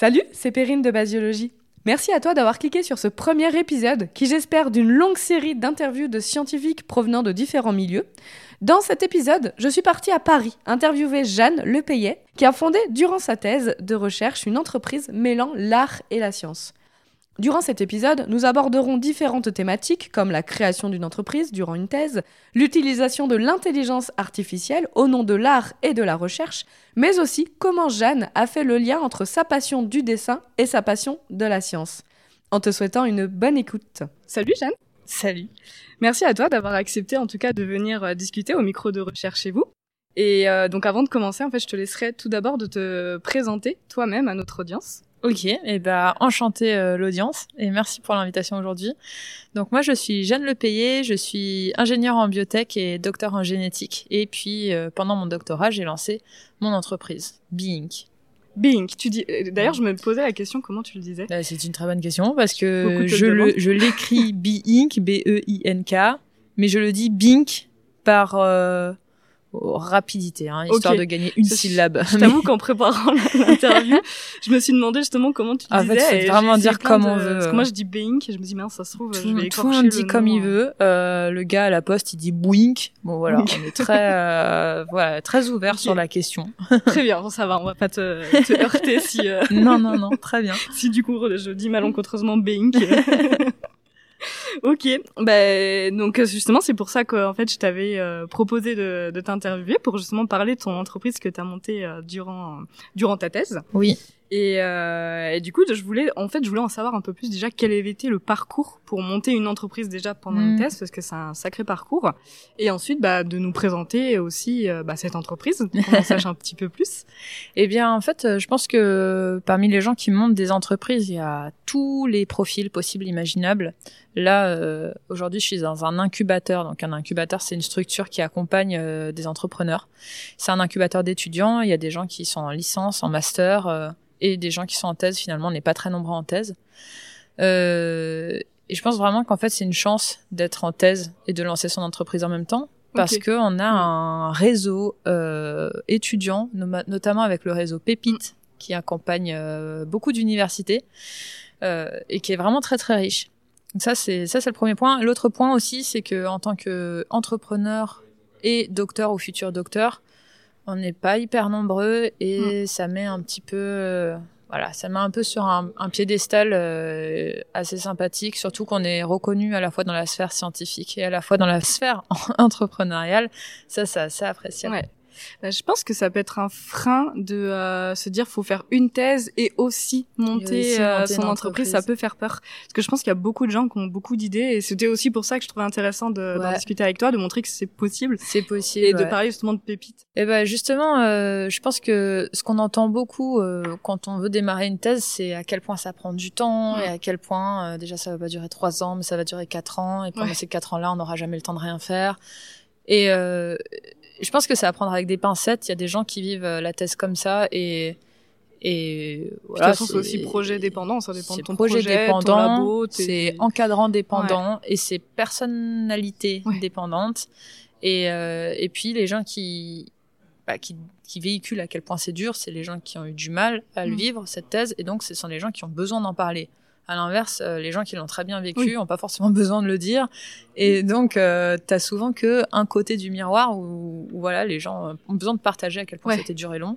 Salut, c'est Perrine de Basiologie. Merci à toi d'avoir cliqué sur ce premier épisode qui j'espère d'une longue série d'interviews de scientifiques provenant de différents milieux. Dans cet épisode, je suis partie à Paris interviewer Jeanne Lepayet qui a fondé durant sa thèse de recherche une entreprise mêlant l'art et la science. Durant cet épisode, nous aborderons différentes thématiques comme la création d'une entreprise durant une thèse, l'utilisation de l'intelligence artificielle au nom de l'art et de la recherche, mais aussi comment Jeanne a fait le lien entre sa passion du dessin et sa passion de la science. En te souhaitant une bonne écoute. Salut Jeanne Salut Merci à toi d'avoir accepté en tout cas de venir euh, discuter au micro de recherche chez vous. Et euh, donc avant de commencer, en fait, je te laisserai tout d'abord de te présenter toi-même à notre audience. Ok, et eh ben enchanté euh, l'audience et merci pour l'invitation aujourd'hui. Donc moi je suis Jeanne Lepayet, je suis ingénieure en biotech et docteur en génétique. Et puis euh, pendant mon doctorat j'ai lancé mon entreprise, Beink. Beink, tu dis. Euh, d'ailleurs je me posais la question comment tu le disais? Bah, c'est une très bonne question parce que je je l'écris Beink, B E mais je le dis Beink par rapidité, hein, histoire de gagner une syllabe. Je t'avoue qu'en préparant l'interview, je me suis demandé justement comment tu disais. En fait, vraiment dire comme on veut. Parce que moi, je dis Bink, et je me dis, mais ça se trouve, tout, je vais Tout le monde dit comme il veut. Euh, le gars à la poste, il dit Boink. Bon, voilà, on est très, euh, voilà, très ouvert sur la question. très bien, bon, ça va, on va pas te, te heurter si... Euh... non, non, non, très bien. si du coup, je dis malencontreusement Bink. Ok, bah, donc justement c'est pour ça qu'en fait je t'avais euh, proposé de, de t'interviewer pour justement parler de ton entreprise que tu as montée euh, durant durant ta thèse. Oui. Et, euh, et, du coup, je voulais, en fait, je voulais en savoir un peu plus déjà quel avait été le parcours pour monter une entreprise déjà pendant une mm. thèse, parce que c'est un sacré parcours. Et ensuite, bah, de nous présenter aussi euh, bah, cette entreprise, pour qu'on sache un petit peu plus. Eh bien, en fait, je pense que parmi les gens qui montent des entreprises, il y a tous les profils possibles, imaginables. Là, euh, aujourd'hui, je suis dans un incubateur. Donc, un incubateur, c'est une structure qui accompagne euh, des entrepreneurs. C'est un incubateur d'étudiants. Il y a des gens qui sont en licence, en master et des gens qui sont en thèse, finalement, on n'est pas très nombreux en thèse. Euh, et je pense vraiment qu'en fait, c'est une chance d'être en thèse et de lancer son entreprise en même temps, parce que on a un réseau euh, étudiant, notamment avec le réseau Pépite, qui accompagne euh, beaucoup d'universités euh, et qui est vraiment très très riche. Donc ça, c'est ça, c'est le premier point. L'autre point aussi, c'est que en tant qu'entrepreneur et docteur ou futur docteur, on n'est pas hyper nombreux et mm. ça met un petit peu euh, voilà ça met un peu sur un, piédestal euh, assez sympathique surtout qu'on est reconnu à la fois dans la sphère scientifique et à la fois dans la sphère entrepreneuriale. Ça c'est assez appréciable bah, je pense que ça peut être un frein de euh, se dire faut faire une thèse et aussi monter, euh, son entreprise. Ça peut faire peur parce que je pense qu'il y a beaucoup de gens qui ont beaucoup d'idées et c'était aussi pour ça que je trouvais intéressant de discuter avec toi, de montrer que c'est possible. C'est possible. Et de parler justement de pépites. Et eh ben justement, euh, je pense que ce qu'on entend beaucoup quand on veut démarrer une thèse, c'est à quel point ça prend du temps et à quel point déjà ça va pas durer trois ans, mais ça va durer quatre ans et pendant ces quatre ans-là, on n'aura jamais le temps de rien faire. Et euh, je pense que c'est à prendre avec des pincettes. Il y a des gens qui vivent euh, la thèse comme ça et et voilà, de toute façon, c'est aussi projet dépendant, ça dépend de ton projet, dépendant, c'est encadrant dépendant et c'est personnalité dépendante. Et euh, et puis les gens qui bah, qui qui véhiculent à quel point c'est dur, c'est les gens qui ont eu du mal à le mm. vivre cette thèse et donc ce sont les gens qui ont besoin d'en parler. À l'inverse, euh, les gens qui l'ont très bien vécu n'ont pas forcément besoin de le dire. Et donc, euh, tu as souvent que un côté du miroir où, voilà, les gens ont besoin de partager à quel point c'était dur et long.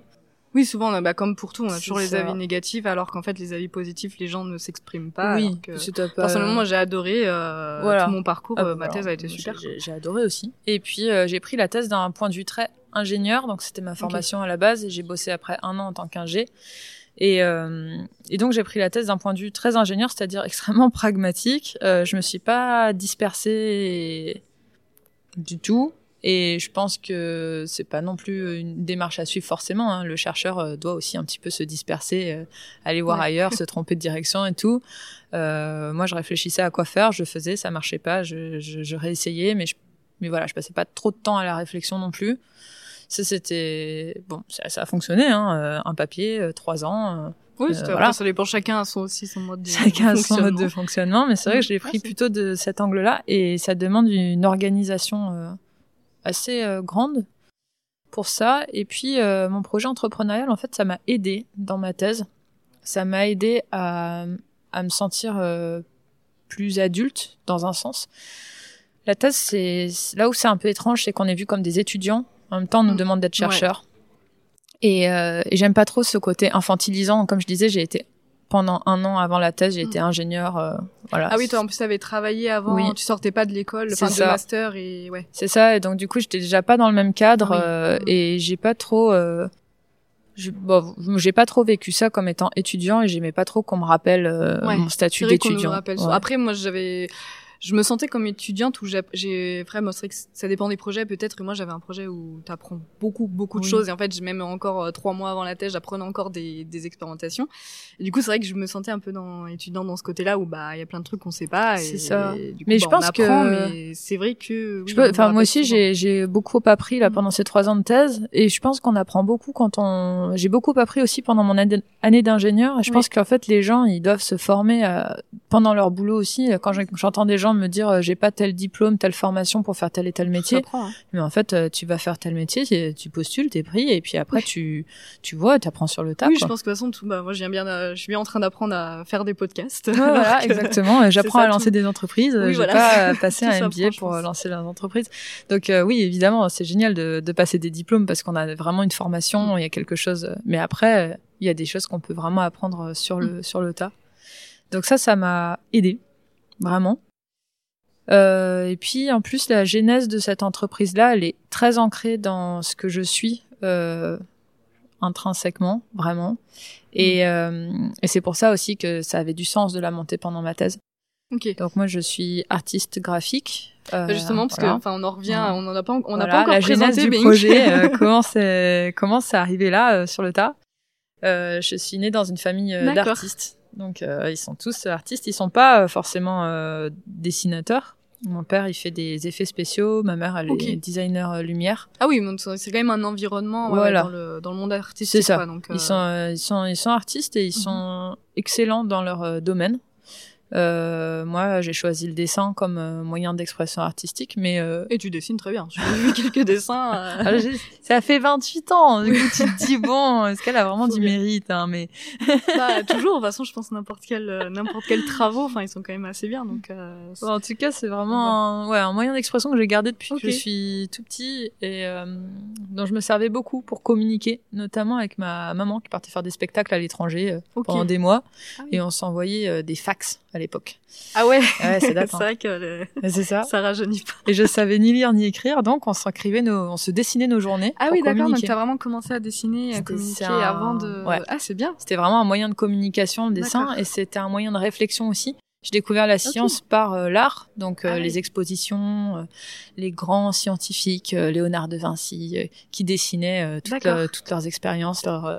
Oui, souvent, bah, comme pour tout, on a toujours les avis négatifs, alors qu'en fait, les avis positifs, les gens ne s'expriment pas. Oui, c'est Personnellement, moi, j'ai adoré euh, voilà. tout mon parcours. Ah, ma thèse a été super. J'ai adoré aussi. Et puis, euh, j'ai pris la thèse d'un point de vue très ingénieur, donc c'était ma formation à la base, et j'ai bossé après un an en tant qu'ingé. Et, euh, et, donc j'ai pris la thèse d'un point de vue très ingénieur, c'est-à-dire extrêmement pragmatique. Euh, je me suis pas dispersée du tout. Et je pense que c'est pas non plus une démarche à suivre forcément. Hein. Le chercheur euh, doit aussi un petit peu se disperser, euh, aller voir ailleurs, se tromper de direction et tout. Euh, moi, je réfléchissais à quoi faire, je faisais, ça marchait pas, je, je, je réessayais, mais je, mais voilà, je passais pas trop de temps à la réflexion non plus. Ça, c'était bon, ça, ça, a fonctionné. Hein, euh, un papier, euh, trois ans. Euh, oui, voilà. ça dépend. Chacun a son aussi son mode de chacun a son mode de fonctionnement, mais c'est vrai que je l'ai pris plutôt de cet angle-là et ça demande une organisation assez grande pour ça. Et puis mon projet entrepreneurial, en fait, ça m'a aidé dans ma thèse ça m'a aidé à, à me sentir euh, plus adulte dans un sens. La thèse, c'est là où c'est un peu étrange, c'est qu'on est vu comme des étudiants. En même temps, on nous Mm. demande d'être chercheurs. Et, euh, et j'aime pas trop ce côté infantilisant. Comme je disais, j'ai été pendant un an avant la thèse, j'ai été ingénieur. euh, voilà. Ah oui, toi en plus t'avais travaillé avant, Oui. tu sortais pas de l'école, enfin de master et ouais. C'est ça, et donc du coup, j'étais déjà pas dans le même cadre Oui. euh, Mhm. et j'ai pas trop, euh, bon, j'ai pas trop vécu ça comme étant étudiant et j'aimais pas trop qu'on me rappelle euh, Ouais. mon statut d'étudiant. Ouais. Après moi j'avais je me sentais comme étudiante où j'ai- vraiment c'est vrai que ça dépend des projets peut-être et moi j'avais un projet où tu apprends beaucoup beaucoup de Oui. choses et en fait même encore euh, trois mois avant la thèse j'apprenais encore des, des expérimentations et du coup c'est vrai que je me sentais un peu dans étudiant dans ce côté-là où bah il y a plein de trucs qu'on sait pas C'est ça. et du coup, Mais je bah, pense que- apprend, mais c'est vrai que oui, enfin moi aussi j'ai beaucoup appris là Mhm. pendant ces trois ans de thèse et je pense qu'on apprend beaucoup quand on j'ai beaucoup appris aussi pendant mon année d'ingénieur et je Oui. pense qu'en fait les gens ils doivent se former euh, pendant leur boulot aussi quand j'entends des gens me dire euh, j'ai pas tel diplôme telle formation pour faire tel et tel métier hein. mais en fait euh, tu vas faire tel métier tu- tu postules t'es pris et puis après Oui. tu tu vois t'apprends sur le tas oui, quoi. je pense que de toute façon, tout, bah, moi, je viens bien, euh, je suis bien en train d'apprendre à faire des podcasts. Ouais, voilà, exactement. J'apprends à lancer tout. des entreprises. Oui, J'ai voilà. pas passé un MBA pour lancer leurs entreprises. Donc euh, oui, évidemment, c'est génial de, de passer des diplômes parce qu'on a vraiment une Mm. formation, il y a quelque chose. Mais après, il y a des choses qu'on peut vraiment apprendre sur le Mm. sur le tas. Donc ça, ça m'a aidé vraiment. Euh, et puis en plus, la genèse de cette entreprise-là, elle est très ancrée dans ce que je suis euh, intrinsèquement, vraiment. Mm. Et, euh, et c'est pour ça aussi que ça avait du sens de la monter pendant ma thèse. Ok. Donc moi, je suis artiste graphique. euh, Bah, Justement, parce voilà. que, enfin, on en revient, Voilà. on en a pas, on Voilà, pas encore la genèse présenté du Bing. projet. euh, comment c'est comment c'est arrivé là euh, sur le tas? Euh, Je suis née dans une famille d'artistes. Donc euh, ils sont tous artistes. Ils sont pas euh, forcément euh, dessinateurs. Mon père, il fait des effets spéciaux. Ma mère, elle est designer euh, lumière. Ah oui, c'est quand même un environnement ouais, dans, le, dans le monde artistique. C'est ça. quoi, donc, euh, Ils sont, euh, ils sont, ils sont artistes et ils Mhm. sont excellents dans leur domaine. Euh, moi, j'ai choisi le dessin comme euh, moyen d'expression artistique, mais euh, Et tu dessines très bien. J'ai vu quelques dessins. euh, ah, ça fait 28 ans. Du coup, tu te dis bon, est-ce qu'elle a vraiment Faut du bien. mérite hein, Mais bah, toujours. De toute façon, je pense n'importe quel, n'importe quel travaux. Enfin, ils sont quand même assez bien. Donc, Bon, en tout cas, c'est vraiment un, ouais, un moyen d'expression que j'ai gardé depuis que je suis tout petit et dont je me servais beaucoup pour communiquer, notamment avec ma maman qui partait faire des spectacles à l'étranger pendant des mois Ah oui. et on s'envoyait des fax à l'époque. Ah ouais. Ouais, c'est hein. vrai que le- Et C'est ça. ça rajeunit pas. Et je savais ni lire ni écrire, donc on s'écrivait nos, on se dessinait nos journées. Ah oui, d'accord. Donc, t'as vraiment commencé à dessiner, à communiquer un- avant de. ouais. Ah, c'est bien. C'était vraiment un moyen de communication, le dessin, et c'était un moyen de réflexion aussi. J'ai découvert la science par euh, l'art, donc euh, Ah oui. les expositions, euh, les grands scientifiques, euh, Léonard de Vinci, euh, qui dessinaient euh, toutes, D'accord. le- toutes leurs expériences. Leur, euh,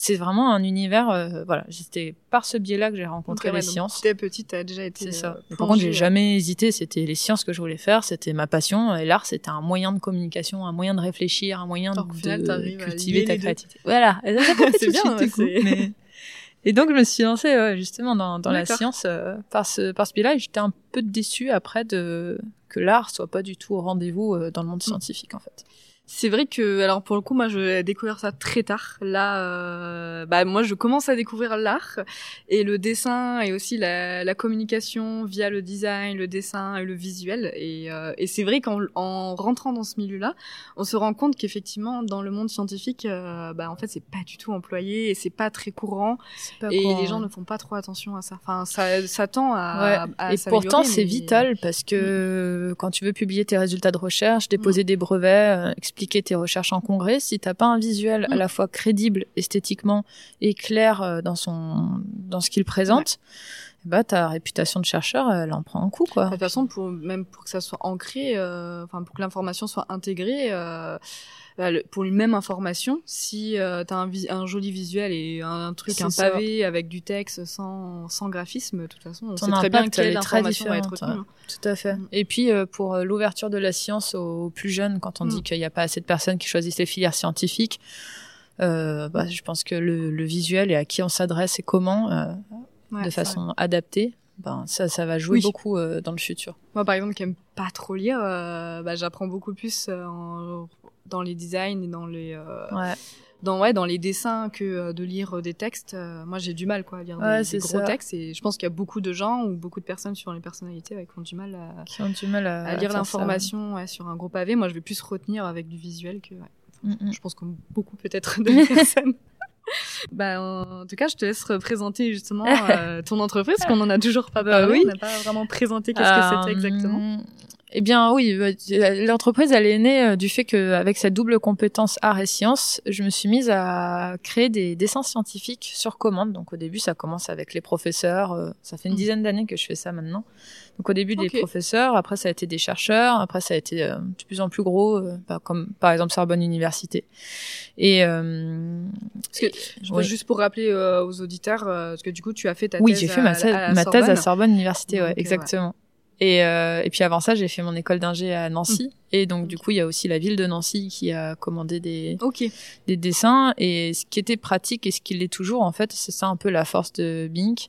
c'est vraiment un univers. euh, voilà, c'était par ce biais-là que j'ai rencontré les sciences. Dès petite, t'as déjà été. C'est ça. euh, Par contre, j'ai plongée, jamais hésité. C'était les sciences que je voulais faire. C'était ma passion. Et l'art, c'était un moyen de communication, un moyen de réfléchir, un moyen Alors qu'au final, de cultiver ta créativité. Voilà. C'est bien, suite, ouais, Mais- Et donc, je me suis lancée justement dans, dans la science euh, par ce, par ce biais-là. Et j'étais un peu déçue après de que l'art soit pas du tout au rendez-vous euh, dans le Mm. monde scientifique, en fait. C'est vrai que, alors pour le coup, moi, j'ai découvert ça très tard. Là, euh, bah moi, je commence à découvrir l'art et le dessin et aussi la, la communication via le design, le dessin et le visuel. Et, euh, et c'est vrai qu'en en rentrant dans ce milieu-là, on se rend compte qu'effectivement, dans le monde scientifique, euh, bah en fait, c'est pas du tout employé et c'est pas très courant. Pas et courant, les gens ne font pas trop attention à ça. Enfin, ça, ça tend à. Ouais. à et pourtant, c'est mais- vital parce que quand tu veux publier tes résultats de recherche, Mm. déposer des brevets, euh, expliquer tes recherches en congrès, si t'as pas un visuel à Mm. la fois crédible esthétiquement et clair euh, dans son dans ce qu'il présente, bah ta réputation de chercheur, elle en prend un coup quoi. De toute façon, pour, même pour que ça soit ancré, euh, enfin pour que l'information soit intégrée, euh, bah, le- pour une même information, si euh, t'as un, vi- un joli visuel et un, truc, un ça. pavé avec du texte sans, sans graphisme, de toute façon, on Ton sait très bien impact, quelle elle est très information va être retenue. Tout à fait. Mm. Et puis euh, pour euh, l'ouverture de la science aux plus jeunes, quand on Mm. dit qu'il n'y a pas assez de personnes qui choisissent les filières scientifiques, euh, bah, je pense que le, le visuel et à qui on s'adresse et comment, euh, Ouais, de façon adaptée, ben ça, ça va jouer Oui. beaucoup euh, dans le futur. Moi, par exemple, qui aime pas trop lire, euh, bah, j'apprends beaucoup plus euh, en- dans les designs et dans les, euh, Ouais. dans ouais dans les dessins que de lire des textes. Moi, j'ai du mal quoi à lire Ouais, des, gros ça. textes et je pense qu'il y a beaucoup de gens ou beaucoup de personnes sur les personnalités ouais, qui ont du mal à, Qui ont du mal à, à lire l'information ouais, sur un gros pavé. Moi, je vais plus retenir avec du visuel que. Mm, mm. je pense comme beaucoup peut-être de personnes. Bah, en tout cas, je te laisse représenter justement euh, ton entreprise, qu'on en a toujours pas Bah parlé. oui. On n'a pas vraiment présenté qu'est-ce que c'était exactement. Eh bien oui, euh, l'entreprise elle est née euh, du fait que avec cette double compétence art et sciences, je me suis mise à créer des dessins scientifiques sur commande. Donc au début ça commence avec les professeurs, euh, ça fait une Mhm. dizaine d'années que je fais ça maintenant. Donc au début Ok. des professeurs, après ça a été des chercheurs, après ça a été euh, de plus en plus gros, euh, bah, comme par exemple Sorbonne Université. Et euh, Parce que, je oui. Juste pour rappeler aux auditeurs, parce que du coup, tu as fait ta Oui, thèse j'ai fait ma, à thèse- la ma thèse à Sorbonne. Université, ouais, exactement. Et, euh, et puis avant ça, j'ai fait mon école d'ingé à Nancy. Et donc, du coup, il y a aussi la ville de Nancy qui a commandé des, des dessins. Et ce qui était pratique et ce qui l'est toujours, en fait, c'est ça un peu la force de Bink.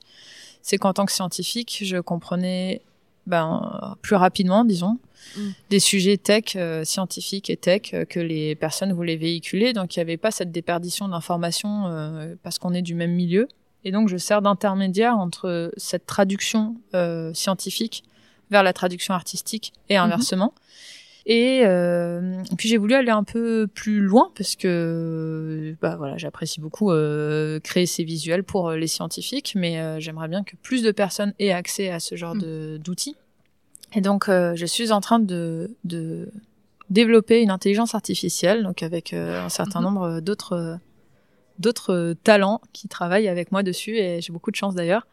C'est qu'en tant que scientifique, je comprenais ben, plus rapidement, disons, Mm. des sujets tech, euh, scientifiques et tech euh, que les personnes voulaient véhiculer. Donc, il n'y avait pas cette déperdition d'informations euh, parce qu'on est du même milieu. Et donc, je sers d'intermédiaire entre cette traduction euh, scientifique vers la traduction artistique et inversement. Et euh, puis j'ai voulu aller un peu plus loin parce que bah voilà j'apprécie beaucoup euh, créer ces visuels pour euh, les scientifiques, mais euh, j'aimerais bien que plus de personnes aient accès à ce genre Mm. de d'outils. Et donc euh, je suis en train de, de développer une intelligence artificielle, donc avec euh, un certain Mhm. nombre d'autres euh, d'autres talents qui travaillent avec moi dessus et j'ai beaucoup de chance d'ailleurs.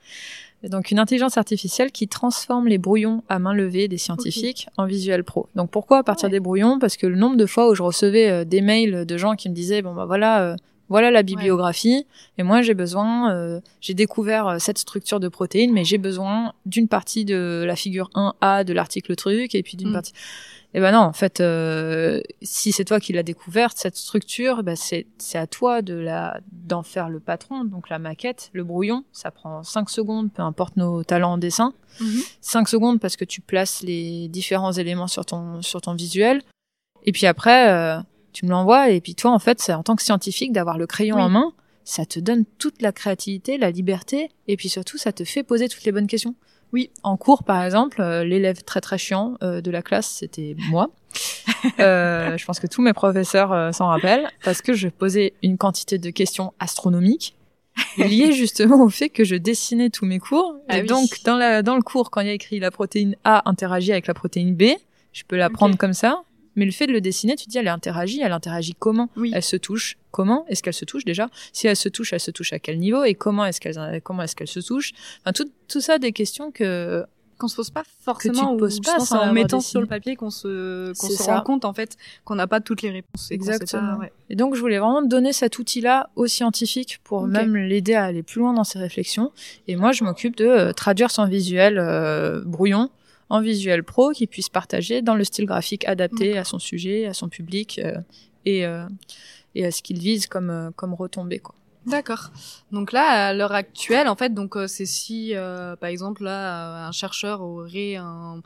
Donc une intelligence artificielle qui transforme les brouillons à main levée des scientifiques en visuel pro. Donc pourquoi à partir Ouais. des brouillons? Parce que le nombre de fois où je recevais euh, des mails de gens qui me disaient bon bah voilà euh, voilà la bibliographie et moi j'ai besoin euh, j'ai découvert euh, cette structure de protéines mais j'ai besoin d'une partie de la figure 1A de l'article truc et puis d'une Mm. partie et ben non, en fait, euh, si c'est toi qui l'as découverte, cette structure, bah c'est c'est à toi de la d'en faire le patron. Donc la maquette, le brouillon, ça prend 5 secondes, peu importe nos talents en dessin. Mhm. 5 secondes parce que tu places les différents éléments sur ton sur ton visuel. Et puis après, euh, tu me l'envoies. Et puis toi, en fait, en tant que scientifique d'avoir le crayon Oui. en main, ça te donne toute la créativité, la liberté, et puis surtout, ça te fait poser toutes les bonnes questions. Oui, en cours, par exemple, euh, l'élève très très chiant euh, de la classe, c'était moi. Euh, je pense que tous mes professeurs s'en rappellent parce que je posais une quantité de questions astronomiques liées justement au fait que je dessinais tous mes cours. Ah et oui. donc, dans, la, dans le cours, quand il y a écrit la protéine A interagit avec la protéine B, je peux la prendre comme ça. Mais le fait de le dessiner, tu te dis, elle interagit, elle interagit comment Oui. Elle se touche comment Est-ce qu'elle se touche déjà? Si elle se touche, elle se touche à quel niveau? Et comment est-ce qu'elle comment est-ce qu'elle se touche? Enfin, tout, tout ça, des questions que Qu'on se pose pas forcément. te ou poses je pas en mettant dessiné. sur le papier qu'on se qu'on se ça. rend compte en fait qu'on n'a pas toutes les réponses. pas- Exactement. ouais. Et donc, je voulais vraiment donner cet outil-là aux scientifiques pour même l'aider à aller plus loin dans ses réflexions. Et moi, je m'occupe de euh, traduire son visuel euh, brouillon en visuel pro qu'il puisse partager dans le style graphique adapté à son sujet, à son public euh, et, euh, et à ce qu'il vise comme, euh, comme retombée. Quoi. D'accord. Donc là, à l'heure actuelle, en fait, donc c'est si, euh, par exemple, là, un chercheur aurait un,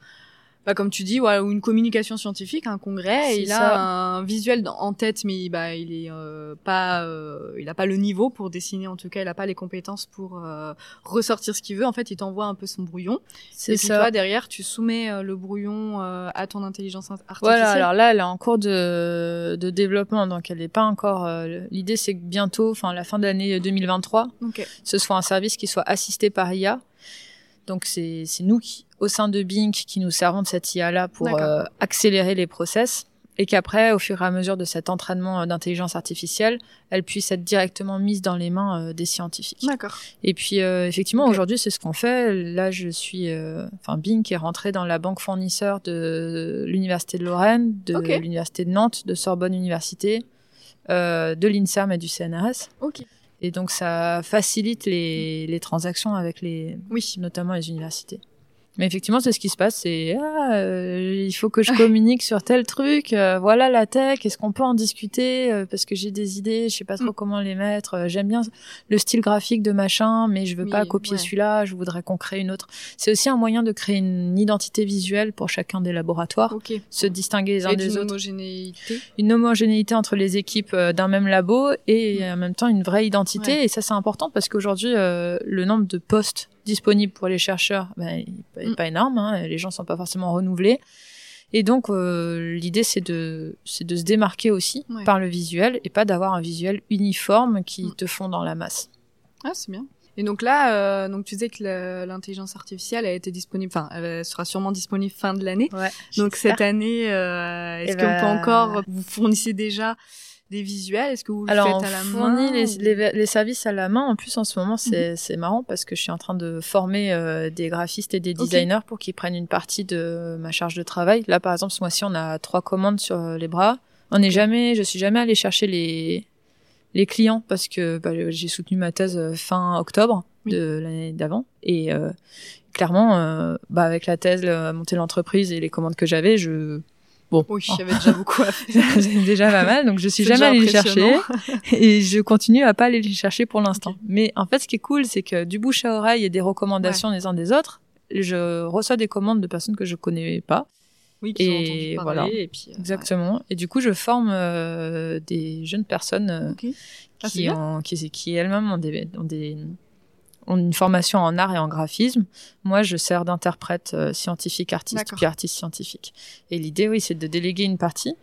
bah, comme tu dis, ou une communication scientifique, un congrès, et il ça. a un visuel en tête, mais bah, il est euh, pas, euh, il a pas le niveau pour dessiner, en tout cas, il a pas les compétences pour euh, ressortir ce qu'il veut. En fait, il t'envoie un peu son brouillon. C'est et puis toi, derrière, tu soumets euh, le brouillon euh, à ton intelligence art- artificielle. Voilà, alors là, elle est en cours de, de développement, donc elle n'est pas encore. euh, L'idée, c'est que bientôt, enfin, la fin d'année 2023, Ok. ce soit un service qui soit assisté par IA. Donc c'est nous qui, au sein de Bing, qui nous servons de cette IA-là pour euh, accélérer les process et qu'après, au fur et à mesure de cet entraînement euh, d'intelligence artificielle, elle puisse être directement mise dans les mains euh, des scientifiques. D'accord. Et puis euh, effectivement, aujourd'hui, c'est ce qu'on fait. Là, je suis, euh, enfin, Bing est rentré dans la banque fournisseur de l'université de Lorraine, de l'université de Nantes, de Sorbonne Université, euh, de l'Inserm et du CNRS. Ok. Et donc ça facilite les, les transactions avec les, Oui. notamment les universités. Mais effectivement, c'est ce qui se passe. C'est ah, euh, il faut que je communique sur tel truc. euh, voilà la tech. Est-ce qu'on peut en discuter euh, Parce que j'ai des idées, je sais pas trop Mm. comment les mettre. Euh, J'aime bien le style graphique de machin, mais je veux Oui, pas copier ouais. celui-là. Je voudrais qu'on crée une autre. C'est aussi un moyen de créer une identité visuelle pour chacun des laboratoires, Ok. se distinguer les uns Et des d'une autres, homogénéité. une homogénéité entre les équipes euh, d'un même labo et en même temps une vraie identité. Mm. Ouais. Et ça, c'est important parce qu'aujourd'hui, euh, le nombre de postes disponibles pour les chercheurs, ben, il Mm. pas énorme. Hein, les gens sont pas forcément renouvelés. Et donc, euh, l'idée, c'est de, c'est de se démarquer aussi Ouais. par le visuel et pas d'avoir un visuel uniforme qui Mm. te fond dans la masse. Ah, c'est bien. Et donc là, euh, donc tu disais que l'intelligence artificielle a été disponible, enfin, elle sera sûrement disponible fin de l'année. Ouais. Donc cette année, euh, est-ce Eh qu'on peut ben- encore, vous fournissez déjà des visuels Est-ce que vous le Alors, faites on à la fournit main les, ou- les, les services à la main. En plus, en ce moment, c'est c'est marrant parce que je suis en train de former euh, des graphistes et des designers pour qu'ils prennent une partie de ma charge de travail. Là, par exemple, ce mois-ci, on a trois commandes sur euh, les bras. On n'est jamais, je suis jamais allée chercher les les clients parce que bah, j'ai soutenu ma thèse euh, fin octobre Oui. de l'année d'avant et euh, clairement, euh, bah, avec la thèse, le- monter l'entreprise et les commandes que j'avais, je bon, Oui, avait déjà beaucoup à faire. déjà pas mal, donc je suis jamais allée les chercher et je continue à pas aller les chercher pour l'instant. Mais en fait, ce qui est cool, c'est que du bouche à oreille et des recommandations des uns des autres, je reçois des commandes de personnes que je connais pas. Oui, qui ont Et entendu parler, voilà. Et puis, euh, Exactement. Et du coup, je forme euh, des jeunes personnes euh. Ah, qui, ont, qui, qui elles-mêmes ont des, ont des ont une formation en art et en graphisme. Moi, je sers d'interprète euh, scientifique artiste puis artiste scientifique. Et l'idée, oui, c'est de déléguer une partie.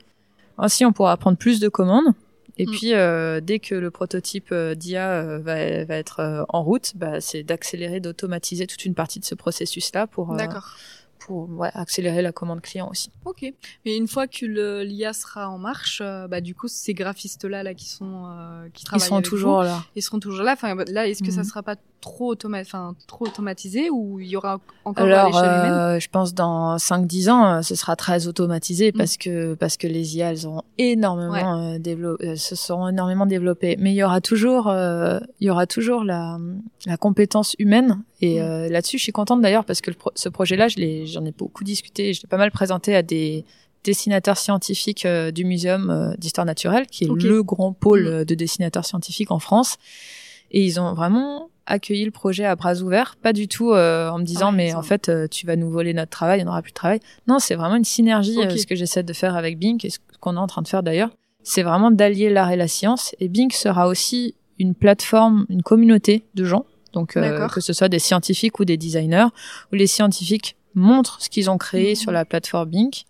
Ainsi, on pourra prendre plus de commandes. Et Mm. puis, euh, dès que le prototype euh, d'IA va, va être en route, bah, c'est d'accélérer, d'automatiser toute une partie de ce processus-là pour, D'accord. Pour ouais, accélérer la commande client aussi. Ok. Mais une fois que le- l'IA sera en marche, euh, bah du coup ces graphistes-là là qui sont euh, qui Ils travaillent sont avec toujours vous, là. ils seront toujours là. Enfin là, est-ce que ça Mhm. sera pas trop automa enfin trop automatisé ou il y aura encore à Alors, l'échelle humaine euh, je pense dans 5-10 ans, euh, ce sera très automatisé Mm. parce que parce que les IA, elles auront énormément euh, développé, se seront énormément développées. Mais il y aura toujours, euh, il y aura toujours la la compétence humaine. Et Mm. euh, là-dessus, je suis contente d'ailleurs parce que le pro- ce projet-là, j'en ai beaucoup discuté, je l'ai pas mal présenté à des dessinateurs scientifiques euh, du Muséum euh, d'histoire naturelle, qui est le grand pôle Mm. euh, de dessinateurs scientifiques en France. Et ils ont vraiment accueilli le projet à bras ouverts, pas du tout euh, en me disant Ah mais en fait tu vas nous voler notre travail, il n'y en aura plus de travail. Non, c'est vraiment une synergie Ok. euh, ce que j'essaie de faire avec Bink et ce qu'on est en train de faire d'ailleurs. C'est vraiment d'allier l'art et la science. Et Bink sera aussi une plateforme, une communauté de gens, donc euh, que ce soit des scientifiques ou des designers, où les scientifiques montrent ce qu'ils ont créé Mhm. sur la plateforme Bink.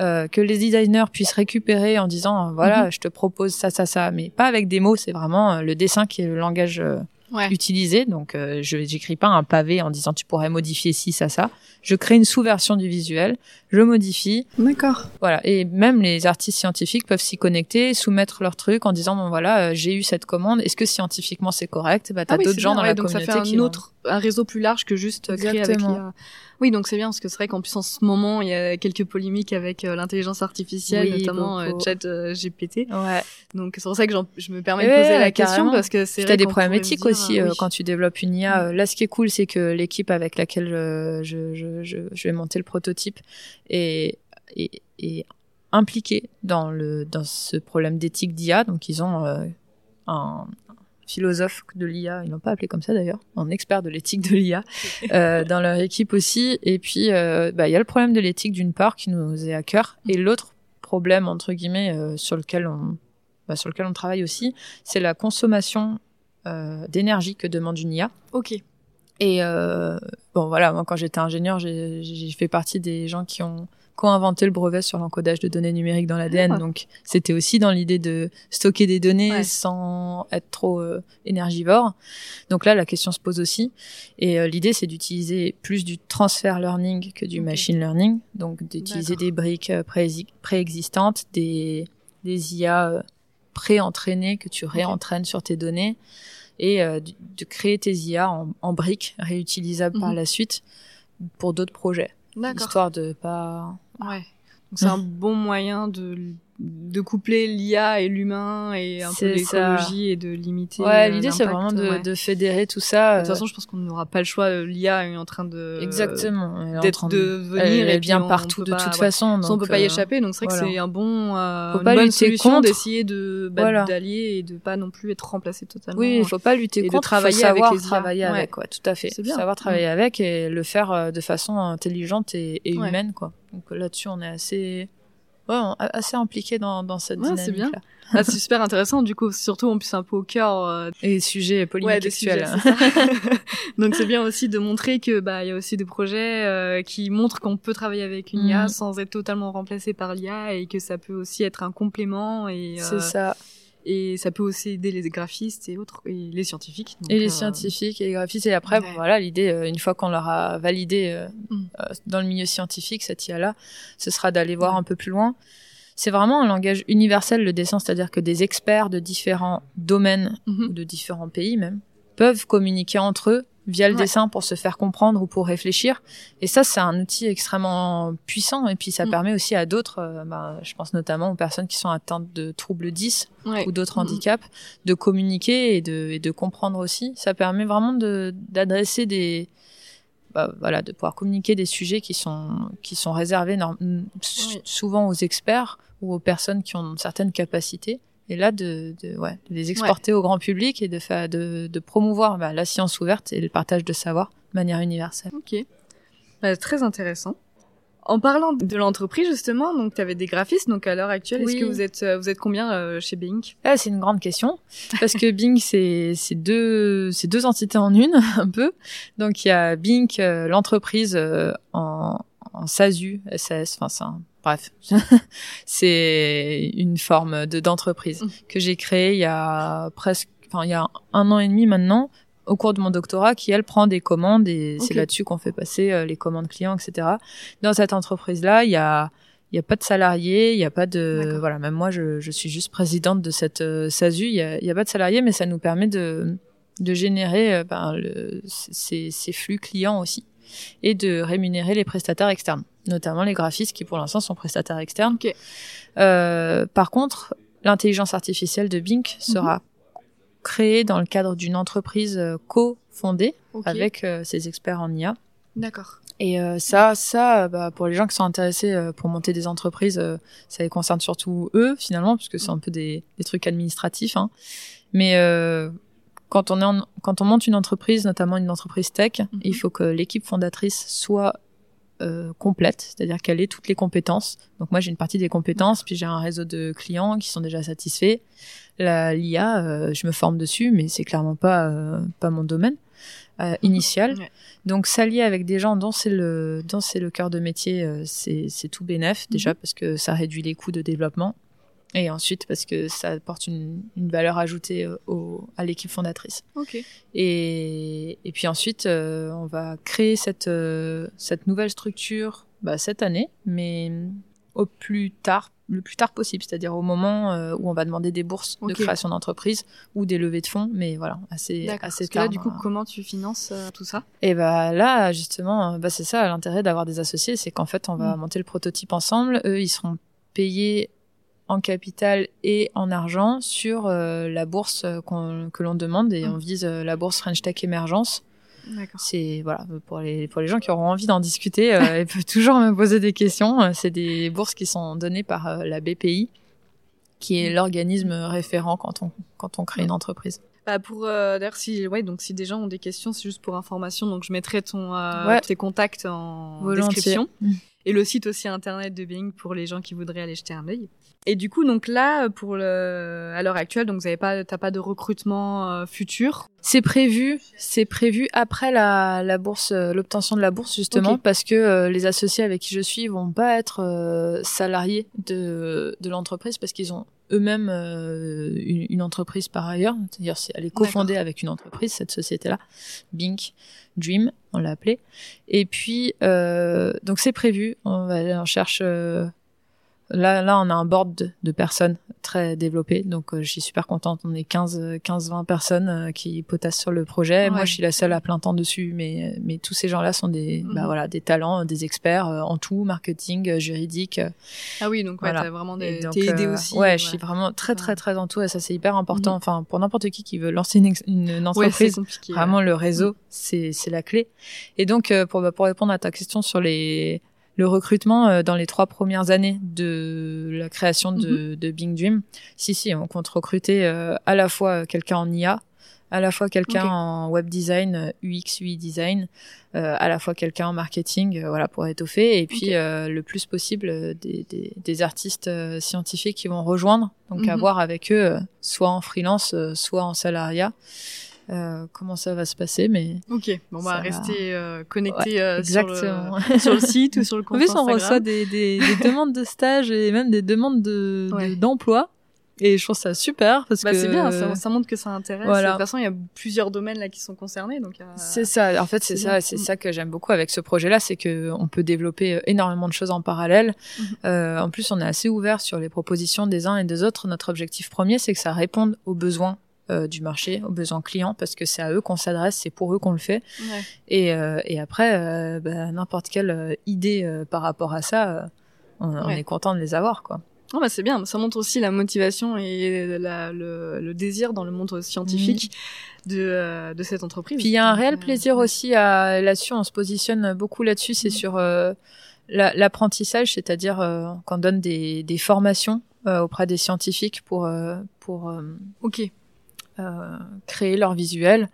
euh, que les designers puissent récupérer en disant voilà Mhm. je te propose ça ça ça mais pas avec des mots c'est vraiment euh, le dessin qui est le langage euh, Ouais. utilisé. Donc, euh, je j'écris pas un pavé en disant tu pourrais modifier ci, ça, ça. Je crée une sous-version du visuel, je modifie, D'accord. voilà. Et même les artistes scientifiques peuvent s'y connecter, soumettre leur truc en disant bon voilà, euh, j'ai eu cette commande. Est-ce que scientifiquement c'est correct? Bah t'as Ah oui, d'autres gens bien, dans ouais, la donc communauté ça fait qui un vont- autre, un réseau plus large que juste euh, créer avec. Oui, donc c'est bien parce que c'est vrai qu'en plus en ce moment il y a quelques polémiques avec euh, l'intelligence artificielle, Oui, notamment euh. Chat euh, GPT. Ouais. Donc c'est pour ça que je me permets Ouais, de poser la question carrément. parce que c'est vrai t'as des problèmes éthiques dire, aussi euh, oui. quand tu développes une IA. Euh, Là, ce qui est cool, c'est que l'équipe avec laquelle je, je, je, je vais monter le prototype est, est, est impliquée dans le dans ce problème d'éthique d'IA. Donc, ils ont euh, un philosophe de l'IA, ils l'ont pas appelé comme ça d'ailleurs, un expert de l'éthique de l'IA euh, dans leur équipe aussi. Et puis, euh, bah, il y a le problème de l'éthique d'une part qui nous est à cœur, et l'autre problème entre guillemets euh, sur lequel on bah, sur lequel on travaille aussi, c'est la consommation d'énergie que demande une IA. Ok. Et bon voilà, moi quand j'étais ingénieur, j'ai fait partie des gens qui ont qui ont inventé le brevet sur l'encodage de données numériques dans l'ADN. Ah. Donc c'était aussi dans l'idée de stocker des données Ouais. sans être trop euh, énergivore. Donc là, la question se pose aussi. Et euh, l'idée, c'est d'utiliser plus du transfer learning que du machine learning. Donc d'utiliser des briques euh, préexi- préexistantes, des, des IA pré-entraînées que tu réentraînes sur tes données et euh, de de créer tes IA en, en briques réutilisables par Mhm. la suite pour d'autres projets. D'accord. Histoire de pas... Ouais. Donc c'est un bon moyen de de coupler l'IA et l'humain et un peu l'écologie et de limiter. Ouais, euh, l'idée c'est vraiment de, ouais. de fédérer tout ça. De toute euh, façon, je pense qu'on n'aura pas le choix. euh, L'IA est en train de exactement. D'être de venir et bien on- partout on de pas- toute ouais. façon. Ça, on donc, peut pas y échapper, donc c'est vrai voilà. que c'est un bon, euh, Faut une pas bonne lutter solution contre. d'essayer de bah, Voilà. d'allier et de pas non plus être remplacé totalement. Oui, il faut pas lutter et de contre, travailler faut savoir avec les travailler avec, ouais, tout à fait. Bien. Savoir travailler avec et le faire de façon intelligente et, humaine, quoi. Donc là-dessus, on est assez, ouais, assez impliqué dans, dans cette Ouais, c'est dynamique. bien. Ah, c'est super intéressant. Du coup, surtout en plus un peu au cœur euh, Et Ouais, sujets, c'est ça. Donc c'est bien aussi de montrer que bah il y a aussi des projets euh, qui montrent qu'on peut travailler avec une IA Mhm. sans être totalement remplacé par l'IA et que ça peut aussi être un complément et euh, C'est ça. Et ça peut aussi aider les graphistes et autres et les scientifiques. Donc, et les euh, scientifiques et les graphistes. Et après, ouais. voilà, l'idée, euh, une fois qu'on l'aura validé euh, Mm. euh, dans le milieu scientifique, cette IA-là, ce sera d'aller voir Ouais. un peu plus loin. C'est vraiment un langage universel, le dessin, c'est-à-dire que des experts de différents domaines mhm. ou de différents pays même peuvent communiquer entre eux via le Ouais. dessin pour se faire comprendre ou pour réfléchir. Et ça, c'est un outil extrêmement puissant. Et puis, ça Mm. permet aussi à d'autres, euh, bah, je pense notamment aux personnes qui sont atteintes de troubles 10, Ouais. ou d'autres Mhm. handicaps, de communiquer et de, et de comprendre aussi. Ça permet vraiment de d'adresser des bah, voilà, de pouvoir communiquer des sujets qui sont qui sont réservés Oui. souvent aux experts ou aux personnes qui ont certaines capacités. Et là, de, de, ouais, de les exporter au grand public et de, faire, de, de promouvoir bah, la science ouverte et le partage de savoir de manière universelle. Ok. Bah, très intéressant. En parlant de l'entreprise justement, donc tu avais des graphistes, donc à l'heure actuelle, Oui. est-ce que vous êtes euh, vous êtes combien euh, chez Bing? Ah, c'est une grande question parce que Bing c'est c'est deux c'est deux entités en une un peu. Donc il y a Bing euh, l'entreprise euh, en en SASU, SAS, enfin c'est un- bref. c'est une forme de d'entreprise Mm. que j'ai créée il y a presque enfin il y a un an et demi maintenant au cours de mon doctorat qui elle prend des commandes et c'est là-dessus qu'on fait passer euh, les commandes clients etc. Dans cette entreprise là, il y a il y a pas de salariés, il y a pas de voilà, même moi je, je suis juste présidente de cette euh, SASU, il y a, y a pas de salariés mais ça nous permet de de générer euh, ben, le, ces, ces flux clients aussi et de rémunérer les prestataires externes, notamment les graphistes qui pour l'instant sont prestataires externes. Euh, par contre, l'intelligence artificielle de Bink sera créée dans le cadre d'une entreprise euh, co-fondée avec euh, ses experts en IA. D'accord. Et euh, ça, ça, bah, pour les gens qui sont intéressés euh, pour monter des entreprises, euh, ça les concerne surtout eux finalement, puisque c'est un peu des, des trucs administratifs. Hein. Mais quand on est en- quand on monte une entreprise, notamment une entreprise tech, Mhm. il faut que l'équipe fondatrice soit euh, complète, c'est-à-dire qu'elle ait toutes les compétences. Donc moi j'ai une partie des compétences, puis j'ai un réseau de clients qui sont déjà satisfaits. La l'IA, euh, je me forme dessus, mais c'est clairement pas euh, pas mon domaine euh, initial. Ouais. Donc s'allier avec des gens dont c'est le dont c'est le cœur de métier, euh, c'est c'est tout bénef déjà parce que ça réduit les coûts de développement et ensuite parce que ça apporte une, une valeur ajoutée euh, au, à l'équipe fondatrice. Ok. Et, et puis ensuite, euh, on va créer cette, euh, cette nouvelle structure bah, cette année, mais au plus tard, le plus tard possible, c'est-à-dire au moment euh, où on va demander des bourses de création d'entreprise ou des levées de fonds, mais voilà, assez, assez Parce que là, tard. du coup, hein. comment tu finances euh, tout ça? Et bah là, justement, euh, bah c'est ça l'intérêt d'avoir des associés, c'est qu'en fait, on va Mm. monter le prototype ensemble. Eux, ils seront payés en capital et en argent sur euh, la bourse euh, que l'on demande et Mm. on vise euh, la bourse French Tech Émergence. D'accord. C'est voilà pour les pour les gens qui auront envie d'en discuter, euh, ils peuvent toujours me poser des questions. C'est des bourses qui sont données par la BPI, qui est Mm. l'organisme référent quand on quand on crée une entreprise. Bah pour euh, d'ailleurs si ouais donc si des gens ont des questions c'est juste pour information donc je mettrai ton euh, Ouais. tes contacts en Volontiers. description Mm. et le site aussi internet de Bing pour les gens qui voudraient aller jeter un œil. Et du coup donc là pour le à l'heure actuelle donc vous avez pas t'as pas de recrutement euh, futur. C'est prévu, c'est prévu après la, la bourse, euh, l'obtention de la bourse justement, parce que euh, les associés avec qui je suis vont pas être euh, salariés de, de l'entreprise parce qu'ils ont eux-mêmes une, une entreprise par ailleurs, c'est-à-dire c'est- elle est cofondée avec une entreprise cette société-là, Bink Dream, on l'a appelé. Et puis euh, donc c'est prévu, on va aller en cherche. Là, là, on a un board de, personnes très développé, donc euh, je suis super contente. On est 15, 15, 20 personnes euh, qui potassent sur le projet. Moi, je suis la seule à plein temps dessus, mais mais tous ces gens-là sont des, bah, Mhm. voilà, des talents, des experts euh, en tout, marketing, euh, juridique. Ah oui, donc ouais, Voilà. t'as vraiment des... donc, t'es aidé aussi. Ouais, je suis vraiment très, très, très en tout, et ça c'est hyper important. Mhm. Enfin, pour n'importe qui qui veut lancer une, ex- une, entreprise. Vraiment, le réseau, c'est c'est la clé. Et donc, euh, pour, bah, pour répondre à ta question sur les le recrutement euh, dans les trois premières années de la création de, de Bing Dream, si si, on compte recruter euh, à la fois quelqu'un en IA, à la fois quelqu'un en web design, euh, UX, UI design, euh, à la fois quelqu'un en marketing, euh, voilà pour étoffer, et puis euh, le plus possible euh, des, des, des artistes scientifiques qui vont rejoindre, donc à Mhm. voir avec eux, euh, soit en freelance, euh, soit en salariat. Euh, comment ça va se passer, mais Ok, bon, on va rester euh, connecté euh, sur, le, sur le site ou sur le En compte plus, on reçoit des, des, des demandes de stage et même des demandes de Ouais. d'emploi. et je trouve ça super parce Bah, que c'est bien, ça, ça montre que ça intéresse. Voilà. De toute façon, il y a plusieurs domaines là qui sont concernés, donc. euh, C'est ça. En fait, c'est ça, c'est Mm. ça que j'aime beaucoup avec ce projet-là, c'est que on peut développer euh, énormément de choses en parallèle. Euh, en plus, on est assez ouvert sur les propositions des uns et des autres. Notre objectif premier, c'est que ça réponde aux besoins euh, du marché, aux besoins clients, parce que c'est à eux qu'on s'adresse, c'est pour eux qu'on le fait. ouais. Et, euh, et après, euh, bah, n'importe quelle euh, idée par rapport à ça, on, est content de les avoir, quoi. Non, bah, c'est bien. Ça montre aussi la motivation et la, le, le désir dans le monde scientifique de, euh, de cette entreprise. Puis il y a un réel plaisir aussi à là-dessus. On se positionne beaucoup là-dessus. C'est sur euh, la- l'apprentissage, c'est-à-dire euh, qu'on donne des, des formations auprès des scientifiques pour pour Ok. Euh, créer leur visuel,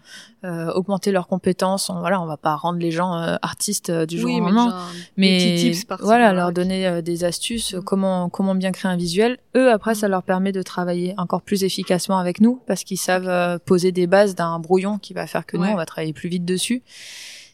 euh, augmenter leurs compétences. On, voilà, on va pas rendre les gens euh, artistes euh, du jour oui, au mais lendemain, mais tips voilà, leur donner des astuces, Mhm. comment comment bien créer un visuel. Eux, après, Mhm. ça leur permet de travailler encore plus efficacement avec nous parce qu'ils savent euh, poser des bases d'un brouillon qui va faire que nous, on va travailler plus vite dessus.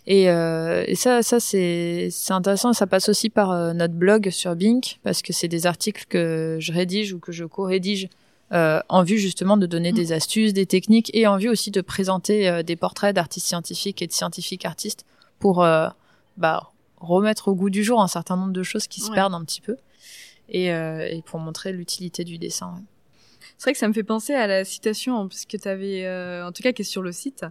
Et, euh, et ça, ça c'est c'est intéressant. Ça passe aussi par euh, notre blog sur Bink parce que c'est des articles que je rédige ou que je co-rédige euh, en vue justement de donner Mhm. des astuces, des techniques et en vue aussi de présenter euh, des portraits d'artistes scientifiques et de scientifiques artistes pour euh, bah, remettre au goût du jour un certain nombre de choses qui se Ouais. perdent un petit peu et, euh, et pour montrer l'utilité du dessin. ouais. C'est vrai que ça me fait penser à la citation en plus que tu avais, en tout cas qui est sur le site,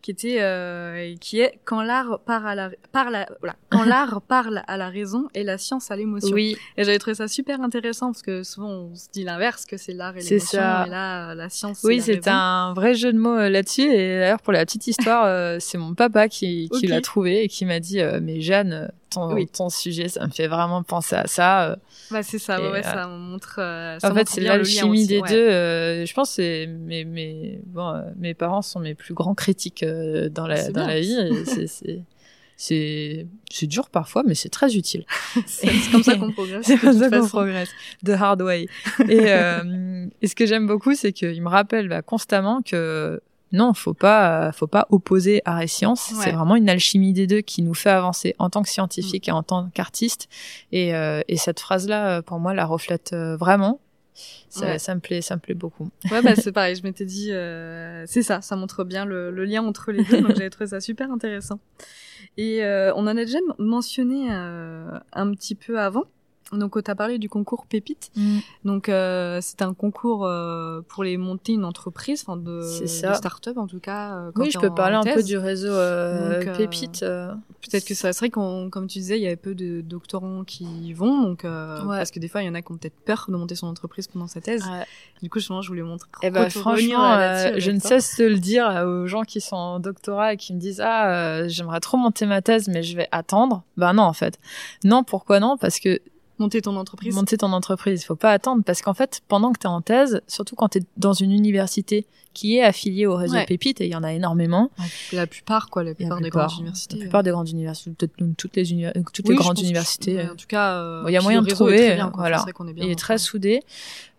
qui était, euh, qui est quand l'art parle à la, parle à- voilà, quand l'art parle à la raison et la science à l'émotion. Oui, Et j'avais trouvé ça super intéressant parce que souvent on se dit l'inverse que c'est l'art et l'émotion ça. et là la science. oui, c'est un vrai jeu de mots euh, là-dessus. Et d'ailleurs, pour la petite histoire, euh, c'est mon papa qui, qui l'a trouvé et qui m'a dit euh, Mais Jeanne, euh, ton, Oui. ton sujet, ça me fait vraiment penser à ça. euh. Bah c'est ça, ouais, euh, ça montre. euh, ça En fait, c'est l'alchimie des ouais. deux. euh, je pense que mes, mes, bon, mes parents sont mes plus grands critiques euh, dans la, dans bien. la vie. c'est- c'est- C'est dur parfois, mais c'est très utile. C'est comme ça qu'on progresse. C'est comme ça qu'on progresse. The hard way. Et, euh, et ce que j'aime beaucoup, c'est qu'il me rappelle bah, constamment que non, faut pas, faut pas opposer art et science. Ouais. C'est vraiment une alchimie des deux qui nous fait avancer en tant que scientifique et en tant qu'artiste. Et, euh, et cette phrase-là, euh, pour moi, la reflète euh, vraiment. Ça, Ouais. ça me plaît, ça me plaît beaucoup. Ouais, bah c'est pareil. Je m'étais dit, euh, c'est ça, ça montre bien le, le lien entre les deux. Donc j'avais trouvé ça super intéressant. Et euh, on en a déjà mentionné euh, un petit peu avant. Donc tu as parlé du concours Pépite. Donc euh, c'est un concours euh, pour les monter une entreprise, enfin de, de start-up en tout cas. euh, quand Oui, je peux en parler un peu du réseau euh, Donc, euh, Pépite. Peut-être que ça serait qu'on, comme tu disais, il y avait peu de doctorants qui y vont, donc euh, Ouais. parce que des fois il y en a qui ont peut-être peur de monter son entreprise pendant sa thèse. ouais. Du coup, justement, je voulais montrer. Eh revenir franchement, je ne cesse de le dire aux gens qui sont en doctorat et qui me disent ah j'aimerais trop monter ma thèse mais je vais attendre. Ben non en fait. Non pourquoi non? Parce que monter ton entreprise. monter ton entreprise faut pas attendre parce qu'en fait pendant que tu es en thèse surtout quand tu es dans une université qui est affiliée au réseau Ouais. Pépite et il y en a énormément. La plupart, quoi, la La plupart, des grandes universités. La plupart des grandes universités peut-être toutes les uni- euh, toutes Oui, les grandes universités. euh, En tout cas, euh, il y a moyen de est trouver, très bien, quoi. voilà. Est bien il est très soudé.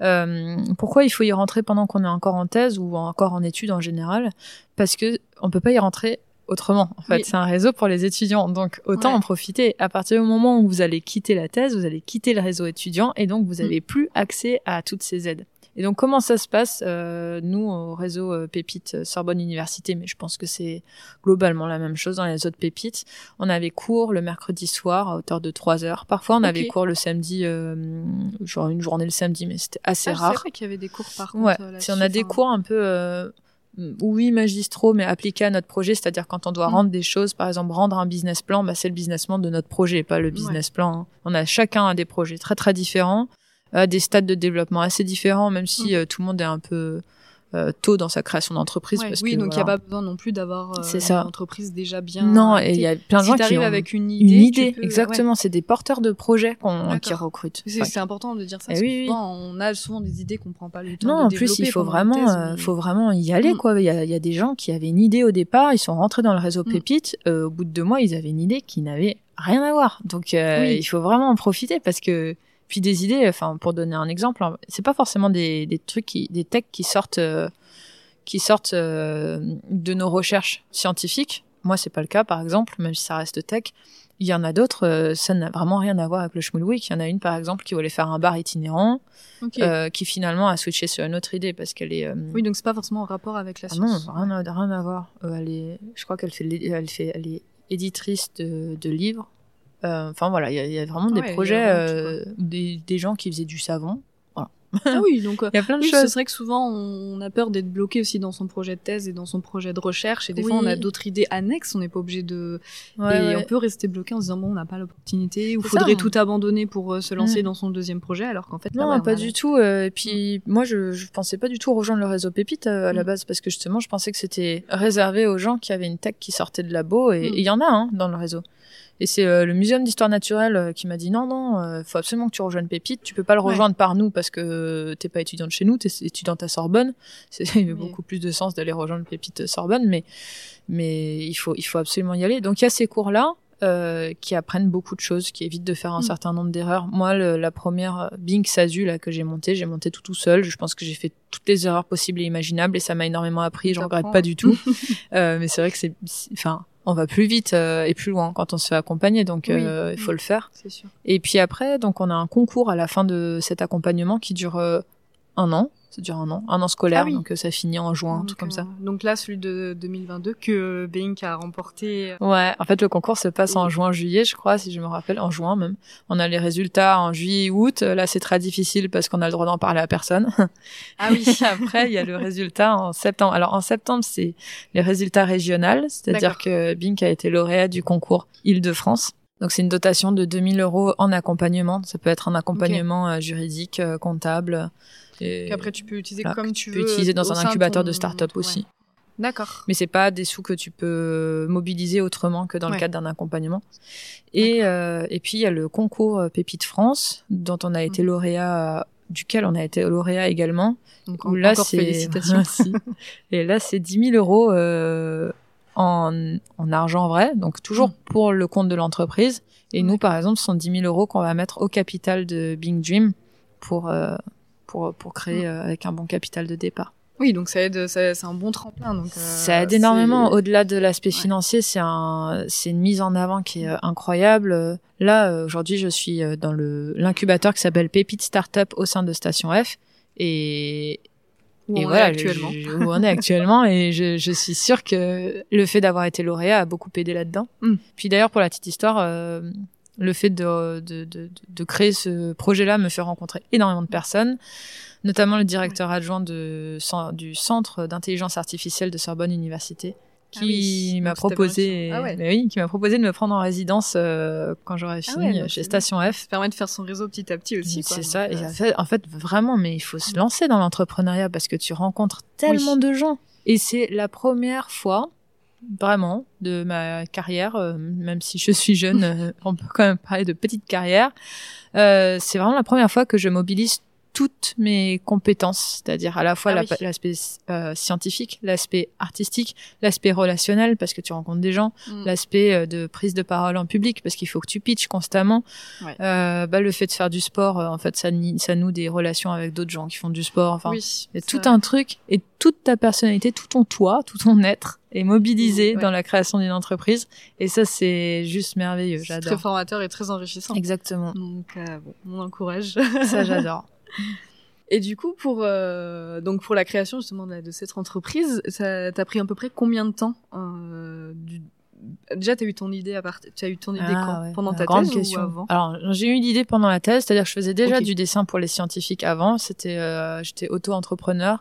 Euh, pourquoi il faut y rentrer pendant qu'on est encore en thèse ou encore en études en général? Parce que on peut pas y rentrer autrement. En fait, Oui. c'est un réseau pour les étudiants, donc autant Ouais. en profiter. À partir du moment où vous allez quitter la thèse, vous allez quitter le réseau étudiant et donc vous Mm. avez plus accès à toutes ces aides. Et donc comment ça se passe euh, Nous, au réseau euh, Pépite euh, Sorbonne Université, mais je pense que c'est globalement la même chose dans les autres pépites, on avait cours le mercredi soir à hauteur de 3 heures. Parfois, on avait Ok. cours le samedi, euh, genre une journée le samedi, mais c'était assez Ah, rare. savais qu'il y avait des cours par Ouais, contre. euh, si on a des cours un peu, euh, oui, magistraux, mais appliqués à notre projet, c'est-à-dire quand on doit Mm. rendre des choses, par exemple rendre un business plan, bah, c'est le business plan de notre projet, pas le business plan. hein. On a chacun des projets très très différents, à des stades de développement assez différents, même si Mm. euh, tout le monde est un peu euh, tôt dans sa création d'entreprise. ouais, parce oui, que, donc il n'y a voilà. pas besoin non plus d'avoir euh, une entreprise déjà bien. Non, et il y a plein de si gens qui t'arrives ont avec une une idée, idée, tu peux- exactement. C'est des porteurs de projets qu'on qui recrutent. C'est important de dire ça. Eh Parce que oui, oui. souvent, on a souvent des idées qu'on prend pas le temps Non, de en plus, il faut une vraiment, thèse, euh, mais- faut vraiment y aller, Mm. quoi. Il y a, il y a des gens qui avaient une idée au départ, ils sont rentrés dans le réseau Mm. Pépite. euh, au bout de deux mois, ils avaient une idée qui n'avait rien à voir. Donc, euh, Oui. il faut vraiment en profiter parce que, puis des idées, enfin, pour donner un exemple, hein, c'est pas forcément des, des trucs qui, des techs qui sortent, euh, qui sortent euh, de nos recherches scientifiques. Moi, c'est pas le cas, par exemple, même si ça reste tech. Il y en a d'autres, euh, ça n'a vraiment rien à voir avec le Schmool Week. Il y en a une, par exemple, qui voulait faire un bar itinérant, qui finalement a switché sur une autre idée parce qu'elle est. Oui, donc c'est pas forcément en rapport avec la ah non, science. rien à, rien à voir. Elle est, je crois qu'elle fait, elle fait, elle est éditrice de, de livres. Euh, Enfin voilà, il y, a- il y a vraiment des Ouais, projets, euh, des, des gens qui faisaient du savon. Ah oui, donc euh, Il y a plein de oui, c'est choses. vrai que souvent on a peur d'être bloqué aussi dans son projet de thèse et dans son projet de recherche et des Oui. fois on a d'autres idées annexes, on n'est pas obligé de Ouais, et ouais. on peut rester bloqué en se disant bon on n'a pas l'opportunité ou faudrait ça. tout abandonner pour se lancer Mm. dans son deuxième projet alors qu'en fait là, Non, ouais, pas du tout. et puis moi, je, je pensais pas du tout rejoindre le réseau Pépite à la Mm. base parce que justement, je pensais que c'était réservé aux gens qui avaient une tech qui sortait de labo et Mm. et il y en a hein, dans le réseau. Et c'est euh, le Muséum d'histoire naturelle euh, qui m'a dit non, non, euh, faut absolument que tu rejoignes Pépite. Tu peux pas le Ouais. rejoindre par nous parce que t'es pas étudiante chez nous, t'es étudiante à Sorbonne. C'est il y a beaucoup plus de sens d'aller rejoindre Pépite Sorbonne, mais mais il faut il faut absolument y aller. Donc il y a ces cours là. euh, qui apprennent beaucoup de choses, qui évitent de faire un Mm. certain nombre d'erreurs. Moi, le- la première euh, Bing Sazu là que j'ai monté, j'ai monté tout tout seul. Je pense que j'ai fait toutes les erreurs possibles et imaginables et ça m'a énormément appris. Je regrette pas du tout. Euh, mais c'est vrai que c'est- enfin, on va plus vite euh, et plus loin quand on se fait accompagner, donc Oui. euh, il faut le faire. c'est sûr. Et puis après, donc on a un concours à la fin de cet accompagnement qui dure euh, un an. Ça dure un an, un an scolaire, Ah oui. donc euh, ça finit en juin, truc comme ça. euh, Donc là celui de 2022 que Bink a remporté euh, Ouais, en fait le concours se passe en Et- juin, juillet, je crois, si je me rappelle, en juin même. On a les résultats en juillet, août. Là, c'est très difficile parce qu'on a le droit d'en parler à personne. Ah oui. Après, il y a le résultat en septembre. Alors en septembre, c'est les résultats régionaux, c'est-à-dire que Bink a été lauréat du concours Île-de-France. Donc c'est une dotation de 2000 euros en accompagnement. Ça peut être un accompagnement euh, juridique, euh, comptable. Et... Qu'après tu peux utiliser comme tu tu veux. peux utiliser dans un incubateur de start-up ouais. aussi. D'accord. Mais c'est pas des sous que tu peux mobiliser autrement que dans le cadre d'un accompagnement. Et, euh, et puis il y a le concours euh, Pépite France, dont on a été Mhm. lauréat, duquel on a été lauréat également. Donc Où en- là encore c'est félicitations. Et là c'est 10 000 euros euh, en, en argent vrai, donc toujours Mhm. pour le compte de l'entreprise. Et nous par exemple, ce sont 10 000 euros qu'on va mettre au capital de Bing Dream pour euh, pour pour créer Mhm. euh, avec un bon capital de départ. Oui, donc ça aide, ça- c'est un bon tremplin. Donc, euh, Ça aide énormément. Au-delà de l'aspect Ouais. financier, c'est un, c'est une mise en avant qui est incroyable. Là, aujourd'hui, je suis dans le l'incubateur qui s'appelle Pépite Startup au sein de Station F. Et, Où et on est voilà, actuellement. je- où on est actuellement. et je, je suis sûre que le fait d'avoir été lauréat a beaucoup aidé là-dedans. Mm. Puis d'ailleurs, pour la petite histoire, euh, le fait de, de, de, de créer ce projet-là me fait rencontrer énormément de personnes, notamment le directeur adjoint de, du Centre d'intelligence artificielle de Sorbonne Université, qui Ah oui, m'a proposé. Ah ouais. oui, qui m'a proposé de me prendre en résidence euh, quand j'aurai Ah fini ouais, chez Station F. Ça permet de faire son réseau petit à petit aussi. C'est ça. Et euh, en fait, en fait, vraiment, mais il faut se lancer dans l'entrepreneuriat parce que tu rencontres tellement Oui. de gens. Et c'est la première fois, vraiment, de ma carrière, euh, même si je suis jeune, euh, on peut quand même parler de petite carrière. Euh, c'est vraiment la première fois que je mobilise toutes mes compétences, c'est-à-dire à la fois Ah oui. l'aspect euh, scientifique, l'aspect artistique, l'aspect relationnel parce que tu rencontres des gens, mm. l'aspect euh, de prise de parole en public parce qu'il faut que tu pitches constamment. Ouais. Euh, bah, le fait de faire du sport, euh, en fait, ça, ça noue des relations avec d'autres gens qui font du sport. Enfin, oui, y a tout un truc et toute ta personnalité, tout ton toi, tout ton être est mobilisé Ouais. dans la création d'une entreprise. Et ça, c'est juste merveilleux. c'est très J'adore. formateur et très enrichissant. Exactement. Donc, euh, bon, on encourage. Ça, j'adore. Et du coup, pour euh, donc pour la création justement de, cette entreprise, ça t'a pris à peu près combien de temps euh, du... Déjà, t'as eu ton idée à part... tu as eu ton idée Ah, quand? ouais. pendant ta grande thèse question. ou avant? Alors, j'ai eu l'idée pendant la thèse, c'est-à-dire que je faisais déjà du dessin pour les scientifiques avant. C'était, euh, j'étais auto-entrepreneur.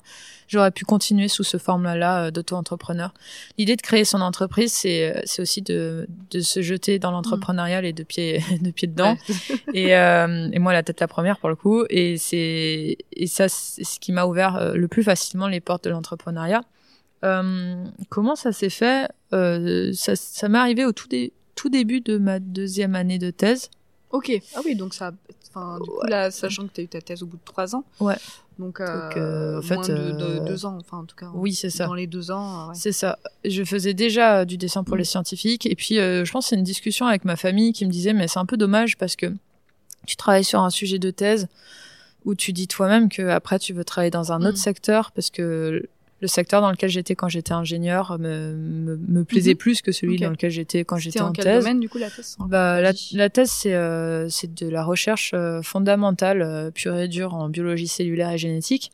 J'aurais pu continuer sous ce format-là euh, d'auto-entrepreneur. L'idée de créer son entreprise, c'est, euh, c'est aussi de, de se jeter dans l'entrepreneuriat et de pied, de pied dedans. Ouais. et, euh, et moi, la tête la première pour le coup. Et c'est et ça, c'est ce qui m'a ouvert euh, le plus facilement les portes de l'entrepreneuriat. Euh, comment ça s'est fait Euh, Ça, ça m'est arrivé au tout, dé- tout début de ma deuxième année de thèse. Ok. Ah oui, donc ça. Enfin, du coup, là, sachant que tu as eu ta thèse au bout de trois ans. Ouais. Donc, euh, Donc, euh, en fait, moins de, de- deux ans, enfin, en tout cas. Oui, c'est ça. Dans les deux ans, ouais. C'est ça. Je faisais déjà du dessin pour Mm. les scientifiques. Et puis, je pense c'est une discussion avec ma famille qui me disait, mais c'est un peu dommage parce que tu travailles sur un sujet de thèse où tu dis toi-même que après tu veux travailler dans un Mm. autre secteur parce que le secteur dans lequel j'étais quand j'étais ingénieur me, me, me plaisait Mhm. plus que celui dans lequel j'étais quand j'étais en en quel thèse. domaine, du coup, la thèse? Bah, la, la thèse, c'est euh, c'est de la recherche euh, fondamentale, euh, pure et dure, en biologie cellulaire et génétique,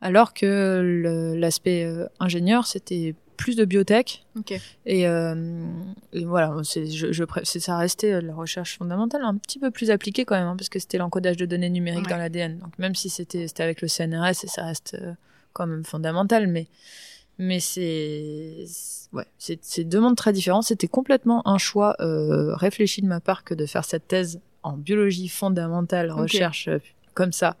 alors que l'aspect euh, ingénieur, c'était plus de biotech. Ok. Et, euh, et voilà, c'est je, je, ça restait de la recherche fondamentale, un petit peu plus appliquée quand même, hein, parce que c'était l'encodage de données numériques Ouais. dans l'ADN. Donc même si c'était c'était avec le CNRS, et ça reste euh, quand même fondamental, mais mais c'est ouais, c'est c'est deux mondes très différents. C'était complètement un choix euh, réfléchi de ma part que de faire cette thèse en biologie fondamentale, recherche euh, comme ça.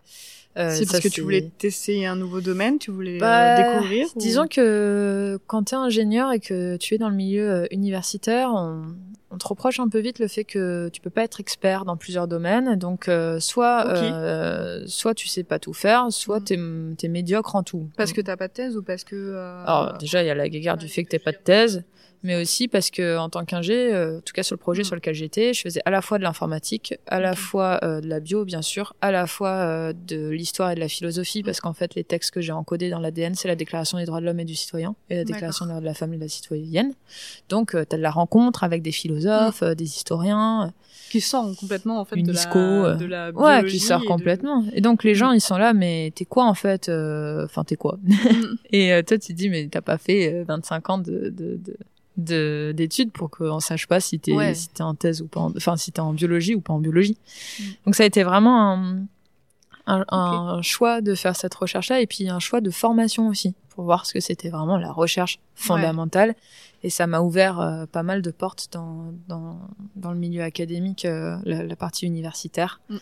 Euh, c'est ça, parce que tu voulais tester un nouveau domaine, tu voulais euh, bah, découvrir ou- Disons que quand tu es ingénieur et que tu es dans le milieu euh, universitaire, on, on te reproche un peu vite le fait que tu peux pas être expert dans plusieurs domaines. Donc, euh, soit, Ok. euh, soit tu sais pas tout faire, soit Mhm. tu es, médiocre en tout. Parce que t'as pas de thèse ou parce que. euh, Alors, déjà, il y a la guéguerre du fait que t'aies pas de thèse, mais aussi parce que en tant qu'ingé, euh, en tout cas sur le projet Mm. sur lequel j'étais, je faisais à la fois de l'informatique, à la fois euh, de la bio, bien sûr, à la fois euh, de l'histoire et de la philosophie, parce qu'en fait, les textes que j'ai encodés dans l'ADN, c'est la Déclaration des droits de l'homme et du citoyen, et la Déclaration des droits de la femme et de la citoyenne. Donc, tu t'as de la rencontre avec des philosophes, euh, des historiens, qui sort complètement en fait de la, euh, de la ouais, qui sort et de- complètement. Et donc, les gens, ils sont là, mais t'es quoi en fait euh, Enfin, t'es quoi? Mm. et euh, toi, tu te dis, mais t'as pas fait euh, 25 ans de, de, de- d'études pour qu'on sache pas si t'es, Ouais. si t'es en thèse ou pas, en- enfin, si t'es en biologie ou pas en biologie. Mm. Donc, ça a été vraiment un, un, un choix de faire cette recherche-là et puis un choix de formation aussi pour voir ce que c'était vraiment la recherche fondamentale. Et ça m'a ouvert euh, pas mal de portes dans, dans, dans le milieu académique, euh, la, la partie universitaire. Mm.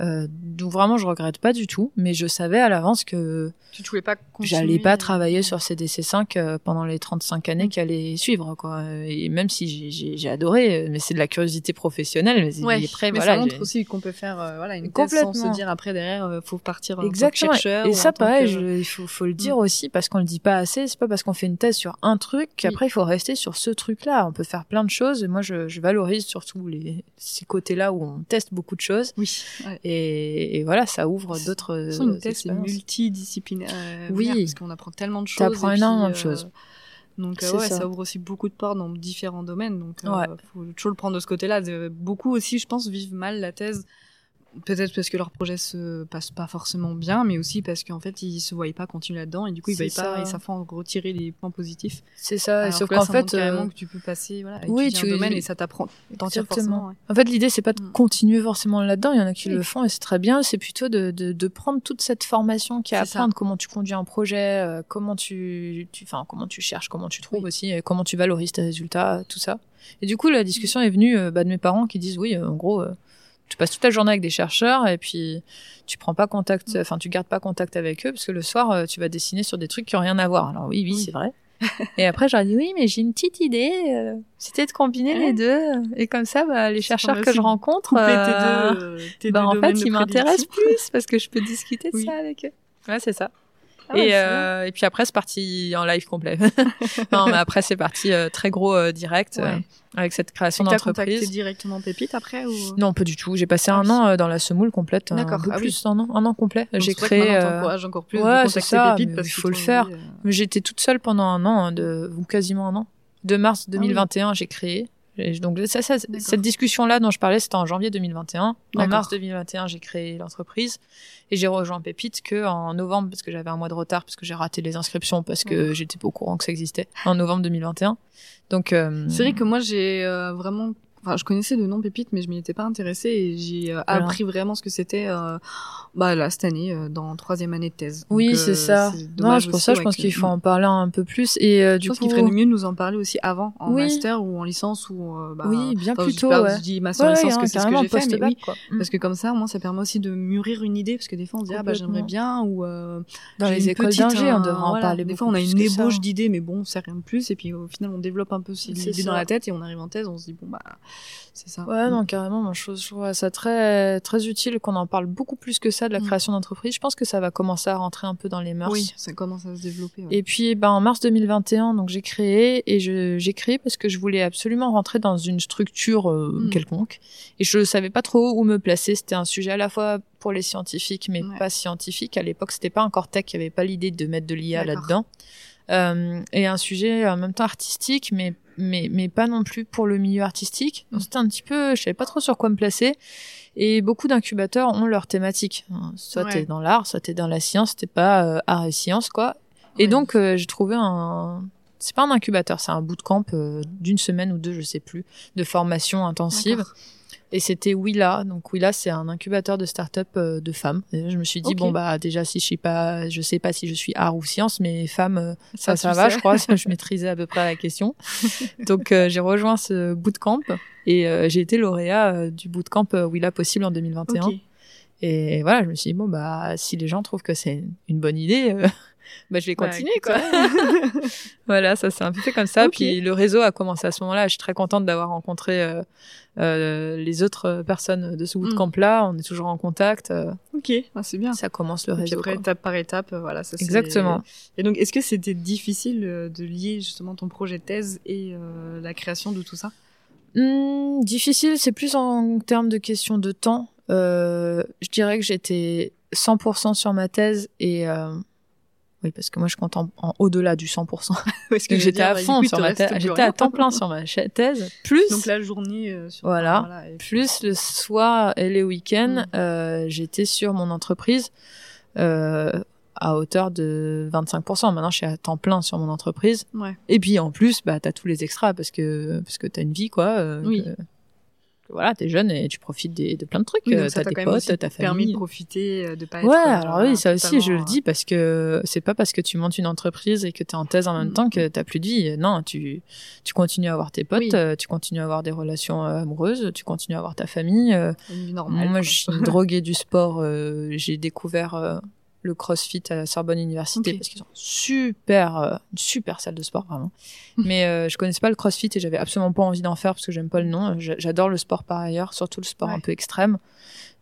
Euh, donc vraiment, je regrette pas du tout, mais je savais à l'avance que Tu pas. J'allais pas euh, travailler sur CDC5 euh, pendant les 35 années Mm. qui allaient suivre, quoi. Et même si j'ai- j'ai j'ai adoré, euh, mais c'est de la curiosité professionnelle. Mais Ouais, après, mais voilà, ça montre aussi qu'on peut faire euh, voilà une thèse Complètement. sans se dire après derrière euh, faut partir en Exactement. tant que chercheur et ça, pareil, que- il faut, faut le dire aussi parce qu'on le dit pas assez. C'est pas parce qu'on fait une thèse sur un truc qu'après il faut rester sur ce truc-là. On peut faire plein de choses. Et moi, je, je valorise surtout les ces côtés-là où on teste beaucoup de choses. Oui. ouais. Et, et voilà, ça ouvre d'autres. Façon, une thèse c'est expériences. multidisciplinaire. euh, Oui. parce qu'on apprend tellement de choses. T'apprends énormément de euh, choses. Donc euh, C'est ouais, ça. ça. ouvre aussi beaucoup de portes dans différents domaines. Donc euh, Ouais. faut toujours le prendre de ce côté-là. Beaucoup aussi, je pense, vivent mal la thèse. Peut-être parce que leur projet se passe pas forcément bien, mais aussi parce qu'en fait ils se voient pas continuer là-dedans et du coup ils veulent pas et ça fait retirer les points positifs. C'est ça. Alors sauf qu'en fait, euh, que tu peux passer voilà, oui, tu- un domaine et ça t'apprend t'en forcément. ouais. En fait, l'idée, c'est pas de Mm. continuer forcément là-dedans. Il y en a qui Oui. le font et c'est très bien. C'est plutôt de, de, de prendre toute cette formation qui est à ça. apprendre comment tu conduis un projet, euh, comment tu, tu, enfin, comment tu cherches, comment tu trouves Oui. aussi, euh, comment tu valorises tes résultats, tout ça. Et du coup, la discussion est venue euh, bah, de mes parents qui disent oui, euh, en gros, euh, tu passes toute la journée avec des chercheurs et puis tu prends pas contact, Mm. enfin, tu gardes pas contact avec eux parce que le soir, euh, tu vas dessiner sur des trucs qui ont rien à voir. Alors oui, oui, Oui. c'est vrai. et après, j'aurais dit oui, mais j'ai une petite idée. euh, C'était de combiner Ouais. les deux. Et comme ça, bah, les chercheurs que je rencontre, euh, tes deux, tes bah, deux en fait, ils m'intéressent plus parce que je peux discuter de Oui. ça avec eux. Ouais, c'est ça. Ah ouais, et, c'est euh, et puis après, c'est parti en live complet. non, mais après, c'est parti euh, très gros euh, direct Ouais. avec cette création T'as contacté d'entreprise. directement Pépite après ou? Non, pas du tout. J'ai passé Ah un an dans la semoule complète. un D'accord. peu Ah oui. plus d'un an, un an complet. J'ai créé. t'encourages encore plus ouais, c'est ça, Pépite mais parce il faut le faire. dit, J'étais toute seule pendant un an, de, ou quasiment un an. De mars 2021, j'ai créé. Et donc ça, ça, cette discussion-là dont je parlais, c'était en janvier 2021. En mars 2021, j'ai créé l'entreprise et j'ai rejoint Pépite que en novembre parce que j'avais un mois de retard parce que j'ai raté les inscriptions parce que j'étais pas au courant que ça existait en novembre 2021. Donc euh, C'est vrai que moi j'ai euh, vraiment, enfin je connaissais le nom Pépite, mais je m'y étais pas intéressée et j'ai euh, Voilà. appris vraiment ce que c'était, euh, bah là cette année euh, dans troisième année de thèse. oui, Donc, c'est euh, ça. Non, pour ça, je ouais, pense qu'il faut en parler un peu plus et euh, Je du pense coup. qu'il ferait mieux de nous en parler aussi avant, en Oui. master ou en licence ou. euh, bah, Oui, bien plus je tôt. Je dis master Ouais, licence ouais, que c'est ce que j'ai fait, mais oui, quoi. Mm. parce que comme ça, moins, ça permet aussi de mûrir une idée, parce que des fois on se dit ah bah j'aimerais bien ou euh, Dans les écoles d'ingé, on euh, devrait en parler Des fois, on a une ébauche d'idées, mais bon, c'est rien de plus. Et puis au final, on développe un peu l'idée dans la tête et on arrive en thèse, on se dit bon bah c'est ça. Ouais, non, carrément. Moi, je, je trouve ça très, très utile qu'on en parle beaucoup plus que ça de la Mm. création d'entreprise. Je pense que ça va commencer à rentrer un peu dans les mœurs. Oui, ça commence à se développer. ouais. Et puis, ben, en mars 2021, donc j'ai créé et j'ai créé parce que je voulais absolument rentrer dans une structure euh, Mm. quelconque et je savais pas trop où me placer. C'était un sujet à la fois pour les scientifiques, mais Ouais. pas scientifiques. À l'époque, c'était pas encore tech. Il y avait pas l'idée de mettre de l'IA là-dedans. Euh, et un sujet en même temps artistique, mais mais mais pas non plus pour le milieu artistique. Donc, Mm. C'était un petit peu, je savais pas trop sur quoi me placer. Et beaucoup d'incubateurs ont leur thématique. hein. Soit Ouais. t'es dans l'art, soit t'es dans la science. T'es pas euh, art et science quoi. Et Ouais. donc euh, j'ai trouvé un, c'est pas un incubateur, c'est un bootcamp euh, d'une semaine ou deux, je sais plus, de formation intensive. D'accord. Et c'était Willa. Donc Willa, c'est un incubateur de start-up euh, de femmes. Et je me suis dit bon bah déjà si je suis pas, je sais pas si je suis art ou science, mais femme, euh, ça ça, va, sais. je crois. je maîtrisais à peu près la question. Donc euh, j'ai rejoint ce bootcamp et euh, j'ai été lauréat euh, du bootcamp Willa possible en 2021. Ok. Et voilà, je me suis dit bon bah si les gens trouvent que c'est une bonne idée. Euh, Bah, je vais Bah, continuer, quoi. voilà, ça s'est un peu fait comme ça. Puis le réseau a commencé à ce moment-là. Je suis très contente d'avoir rencontré euh, euh, les autres personnes de ce Mm. bootcamp-là. On est toujours en contact. euh, Ok, ah, c'est bien. ça commence le Et puis réseau. après, quoi. étape par étape, euh, voilà, ça Exactement. Et donc, est-ce que c'était difficile euh, de lier justement ton projet de thèse et euh, la création de tout ça? Hmm, difficile, c'est plus en termes de question de temps. Euh, je dirais que j'étais 100% sur ma thèse et euh, oui parce que moi je compte en, en au-delà du 100%. Parce que j'étais à fond sur ma thèse, j'étais à temps plein sur ma thèse. Plus Donc la journée euh, sur Voilà. puis- plus le soir et les week-ends, Mm. euh, j'étais sur mon entreprise euh, à hauteur de 25%. Maintenant, je suis à temps plein sur mon entreprise. Ouais. Et puis en plus, bah, t'as tous les extras parce que parce que t'as une vie, quoi. euh, Oui. que voilà, t'es jeune et tu profites des- de plein de trucs. Oui, Euh, donc ça t'as t'a des potes, ta permis de famille. profiter, euh, de pas être. Ouais, euh, alors oui, ça aussi, je le dis parce que c'est pas parce que tu montes une entreprise et que t'es en thèse en même Mm. temps que t'as plus de vie. Non, tu, tu continues à avoir tes potes, Oui. tu continues à avoir des relations amoureuses, tu continues à avoir ta famille. moi, je suis droguée du sport. euh, j'ai découvert le CrossFit à la Sorbonne Université parce qu'ils ont super, euh, une super salle de sport vraiment. Mais euh, je connaissais pas le CrossFit et j'avais absolument pas envie d'en faire parce que j'aime pas le nom. J'a- J'adore le sport par ailleurs, surtout le sport Ouais. un peu extrême.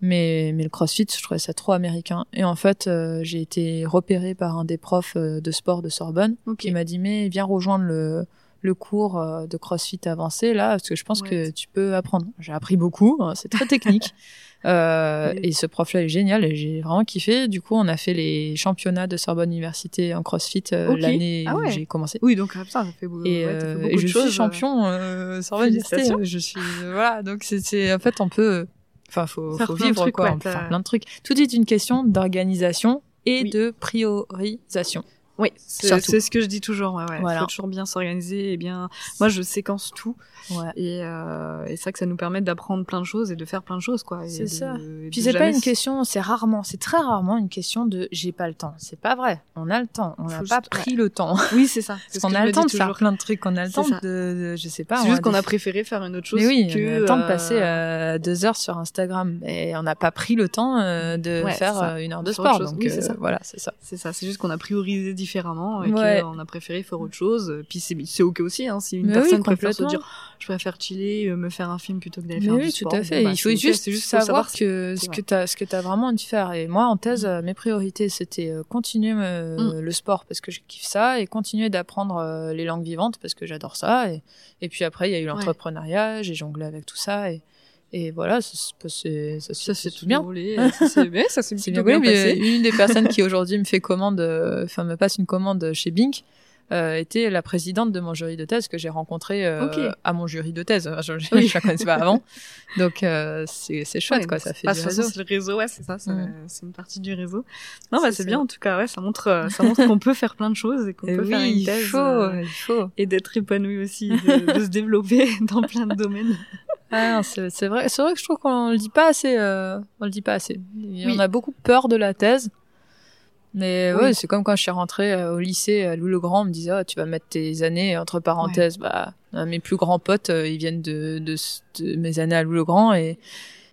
Mais, mais le CrossFit, je trouvais ça trop américain. Et en fait, euh, j'ai été repérée par un des profs euh, de sport de Sorbonne qui m'a dit mais viens rejoindre le le cours de CrossFit avancé là parce que je pense Ouais. que tu peux apprendre. J'ai appris beaucoup, hein, c'est très technique. Euh, Oui. Et ce prof-là est génial et j'ai vraiment kiffé. Du coup, on a fait les championnats de Sorbonne Université en CrossFit euh, Ok. l'année Ah où j'ai commencé. Oui, donc ah, putain, ça fait, beau- Et, ouais, fait euh, beaucoup et de je choses, suis euh. champion euh, Sorbonne Université. Je suis voilà, donc c'est- en fait on peut enfin faut, faut vivre trucs, quoi, ouais, plein de trucs. Tout est une question d'organisation et Oui. de priorisation. Oui, c'est c'est ce que je dis toujours. Ouais, ouais. Voilà. Faut toujours bien s'organiser et bien. Moi, je séquence tout Ouais. et, euh, et ça que ça nous permet d'apprendre plein de choses et de faire plein de choses, quoi. et C'est de- ça. et Puis c'est pas jamais une s- question, c'est rarement, c'est très rarement une question de j'ai pas le temps. C'est pas vrai. On a le temps. On n'a pas juste- pris le temps. Oui, c'est ça. Parce C'est ce qu'on a le temps de faire plein de trucs. On a le C'est temps de, je sais pas. C'est juste qu'on a préféré faire une autre chose Mais oui, que on a le temps de euh, passer euh, deux heures sur Instagram et on n'a pas pris le temps de faire c'est une heure De sport. Donc c'est voilà, c'est ça. C'est ça, c'est juste qu'on a priorisé différemment et Ouais. qu'on a préféré faire autre chose. Puis c'est ok aussi, hein, si une Mais personne oui, préfère se dire je préfère chiller, euh, me faire un film plutôt que d'aller faire oui, du tout sport. à bon, fait. bah, Il faut c'est ok, juste, faut savoir, ce- que ce t'as, ce que t'as vraiment envie de faire. Et moi, en thèse, euh, mes priorités, c'était euh, continuer Mm. le sport parce que je kiffe ça et continuer d'apprendre euh, les langues vivantes parce que j'adore ça. Et, et puis après, il y a eu l'entrepreneuriat, j'ai jonglé avec tout ça et, et voilà, ça, se passait- ça, Ça tout bien. déroulé, euh, ça s'est mais ça s'est bien bien mais passé. une des personnes qui aujourd'hui me fait commande, euh, enfin me passe une commande chez Bink, euh, était la présidente de mon jury de thèse que j'ai rencontrée euh, à mon jury de thèse. Je, Oui. je la connaissais pas avant, donc euh, c'est chouette Ouais, quoi. Ça fait du réseau. c'est le réseau, ouais, c'est ça, c'est Mm. c'est une partie du réseau. Non, bah C'est bien en tout cas, ouais, ça montre, euh, ça montre qu'on peut faire plein de choses et qu'on peut faire une il thèse faut, euh, il faut. et d'être épanoui aussi, de, de se développer dans plein de domaines. Ah, c'est vrai, c'est vrai que je trouve qu'on le dit pas assez. Euh, on le dit pas assez. Il Oui. en a beaucoup peur de la thèse. Mais Oui. ouais, c'est comme quand je suis rentrée euh, au lycée à Louis-le-Grand, on me disait, Ah, tu vas mettre tes années entre parenthèses. Bah, euh, mes plus grands potes, euh, ils viennent de, de, de mes années à Louis-le-Grand et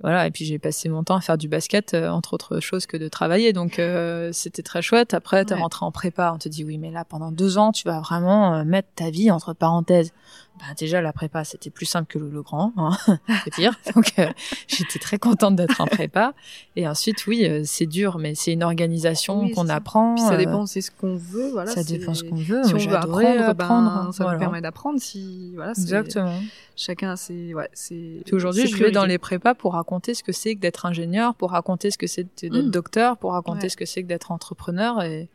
voilà. Et puis j'ai passé mon temps à faire du basket, euh, entre autres choses que de travailler. Donc euh, c'était très chouette. Après, t'es Ouais. rentré en prépa, on te dit oui, mais là pendant deux ans, tu vas vraiment euh, mettre ta vie entre parenthèses. Bah, déjà la prépa, c'était plus simple que Louis-le-Grand, hein. c'est pire. Donc euh, j'étais très contente d'être en prépa. Et ensuite, oui, euh, c'est dur, mais c'est une organisation Oui, qu'on c'est ça. apprend. Puis ça euh, dépend, c'est ce qu'on veut, voilà. ça c'est- dépend ce qu'on veut. Si on veut adoré apprendre, ben, ça voilà. nous permet d'apprendre. Si voilà, c'est- Exactement. chacun ses, ouais, c'est. Aujourd'hui, je vais dans les prépas pour raconter ce que c'est que d'être ingénieur, pour raconter ce que c'est d'être Mm. docteur, pour raconter Ouais. ce que c'est que d'être entrepreneur et,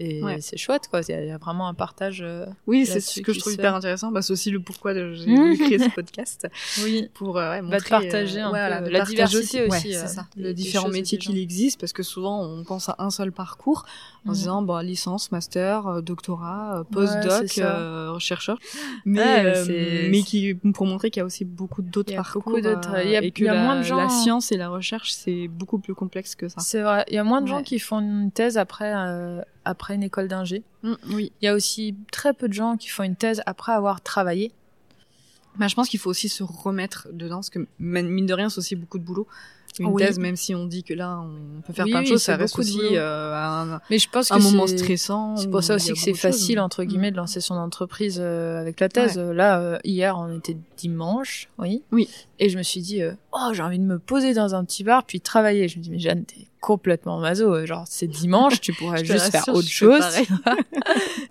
et Ouais. c'est chouette quoi. Il y, y a vraiment un partage. euh, Oui, c'est ce que je trouve hyper intéressant. Bah, c'est aussi le pourquoi j'ai Mm. voulu créer ce podcast Oui. pour euh, ouais, Bah, montrer, partager un peu voilà, de la partager diversité ouais, aussi, c'est euh, ça. des- les des différents métiers qu'il existe, parce que souvent on pense à un seul parcours en se disant bah, licence, master, euh, doctorat, euh, Ouais, postdoc, c'est ça. euh, chercheur, mais Ouais, mais euh, c'est- mais qui pour montrer qu'il y a aussi beaucoup d'autres parcours, beaucoup d'autres- euh, il y a- et que y a la, moins de gens- la science et la recherche c'est beaucoup plus complexe que ça. C'est vrai. Il y a moins de gens Ouais. qui font une thèse après euh, après une école d'ingé. Mm, oui. Il y a aussi très peu de gens qui font une thèse après avoir travaillé. Bah, je pense qu'il faut aussi se remettre dedans, parce que mine de rien, c'est aussi beaucoup de boulot. Une Oui. thèse, même si on dit que là, on peut faire Oui, plein de oui, choses, ça reste aussi euh, un, Mais je pense un moment stressant. C'est pour ça aussi que c'est choses. facile entre guillemets de lancer son entreprise euh, avec la thèse. Là, euh, hier, on était dimanche, oui. Oui. Et je me suis dit, oh, j'ai envie de me poser dans un petit bar puis travailler. Je me dis, mais Jeanne, t'es complètement maso. Genre, c'est dimanche, tu pourrais juste faire autre chose.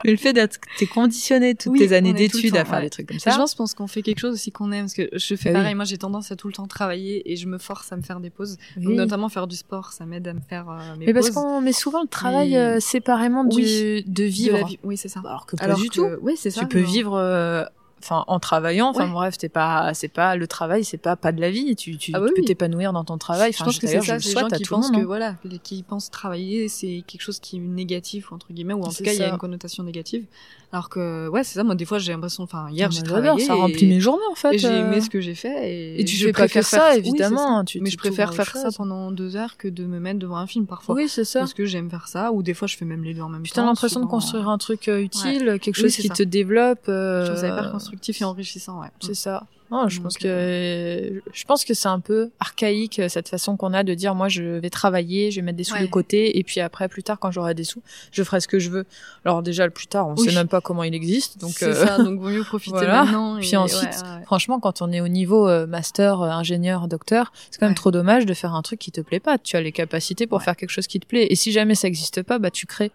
mais le fait d'être, t'es conditionné toutes Oui, tes années d'études à faire ouais. des trucs comme Et ça. Je pense, pense qu'on fait quelque chose aussi qu'on aime, parce que je fais Bah oui. pareil. Moi, j'ai tendance à tout le temps travailler et je me force à me faire des pauses. Donc, notamment faire du sport, ça m'aide à me faire euh, mes Mais parce qu'on met souvent le travail Mais- euh, séparément du, de De la vivre. vie- Oui, c'est ça. Alors que pas Alors du que- tout. Oui, c'est ça. tu peux vivre euh, enfin en travaillant enfin Ouais. bref t'es pas c'est pas le travail c'est pas pas de la vie tu, tu, Ah bah tu peux oui. t'épanouir dans ton travail Je enfin pense que c'est ça, c'est les gens qui tout le pensent que hein. voilà, qui pensent travailler, c'est quelque chose qui est négatif entre guillemets, ou en tout C'est cas il y a une connotation négative. Alors que ouais, c'est ça. Moi, des fois, j'ai l'impression, enfin hier, j'ai travaillé, ça remplit mes journées en fait et j'ai euh. aimé ce que j'ai fait. Et, et tu je préfère ça faire- oui, c'est évidemment tu mais tu je préfère faire ça pendant deux heures que de me mettre devant un film parfois. oui c'est ça Parce que j'aime faire ça, ou des fois je fais même les deux en même puis temps. t'as l'impression de construire un truc euh, utile quelque Oui, chose qui ça. te développe euh, Je trouve ça hyper constructif et enrichissant, ouais. c'est ça Non, je Donc, pense que je pense que c'est un peu archaïque euh, cette façon qu'on a de dire moi je vais travailler, je vais mettre des sous Ouais. de côté et puis après plus tard quand j'aurai des sous, je ferai ce que je veux. Alors déjà le plus tard, on Oui. sait même pas comment il existe donc c'est euh, ça, donc vaut mieux profiter voilà. maintenant. Puis et- ensuite, ouais, ouais. Franchement, quand on est au niveau euh, master, ingénieur, docteur, c'est quand même trop dommage de faire un truc qui te plaît pas. Tu as les capacités pour faire quelque chose qui te plaît. Et si jamais ça existe pas, bah tu crées.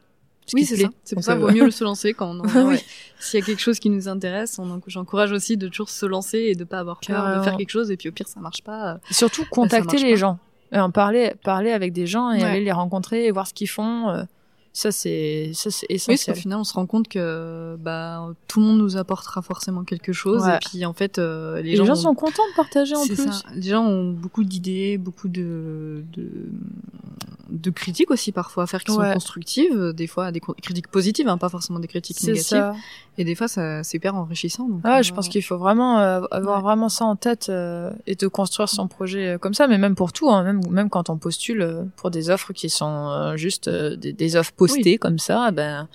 Oui, c'est ça. C'est pour ça qu'il euh, vaut mieux se lancer quand on en Oui. ouais. S'il y a quelque chose qui nous intéresse, on en- j'encourage aussi de toujours se lancer et de pas avoir peur de faire quelque chose et puis au pire ça marche pas. euh, Surtout contacter les pas. gens, Euh, en parler, parler avec des gens et Ouais. aller les rencontrer et voir ce qu'ils font. euh, ça c'est ça c'est Oui, essentiel. final on se rend compte que bah tout le monde nous apportera forcément quelque chose Ouais. et puis en fait euh, les, les gens, ont- sont contents de partager en plus. ça. Les gens ont beaucoup d'idées, beaucoup de, de, de critiques aussi parfois à faire qui Ouais. sont constructives, des fois des critiques positives, hein, pas forcément des critiques négatives. ça. Et des fois ça c'est hyper enrichissant. Donc, Ah, euh, je pense qu'il faut vraiment euh, avoir Ouais. vraiment ça en tête euh, et de construire son projet euh, comme ça, mais même pour tout, hein, même même quand on postule euh, pour des offres qui sont euh, juste euh, des, des offres postées comme ça, ben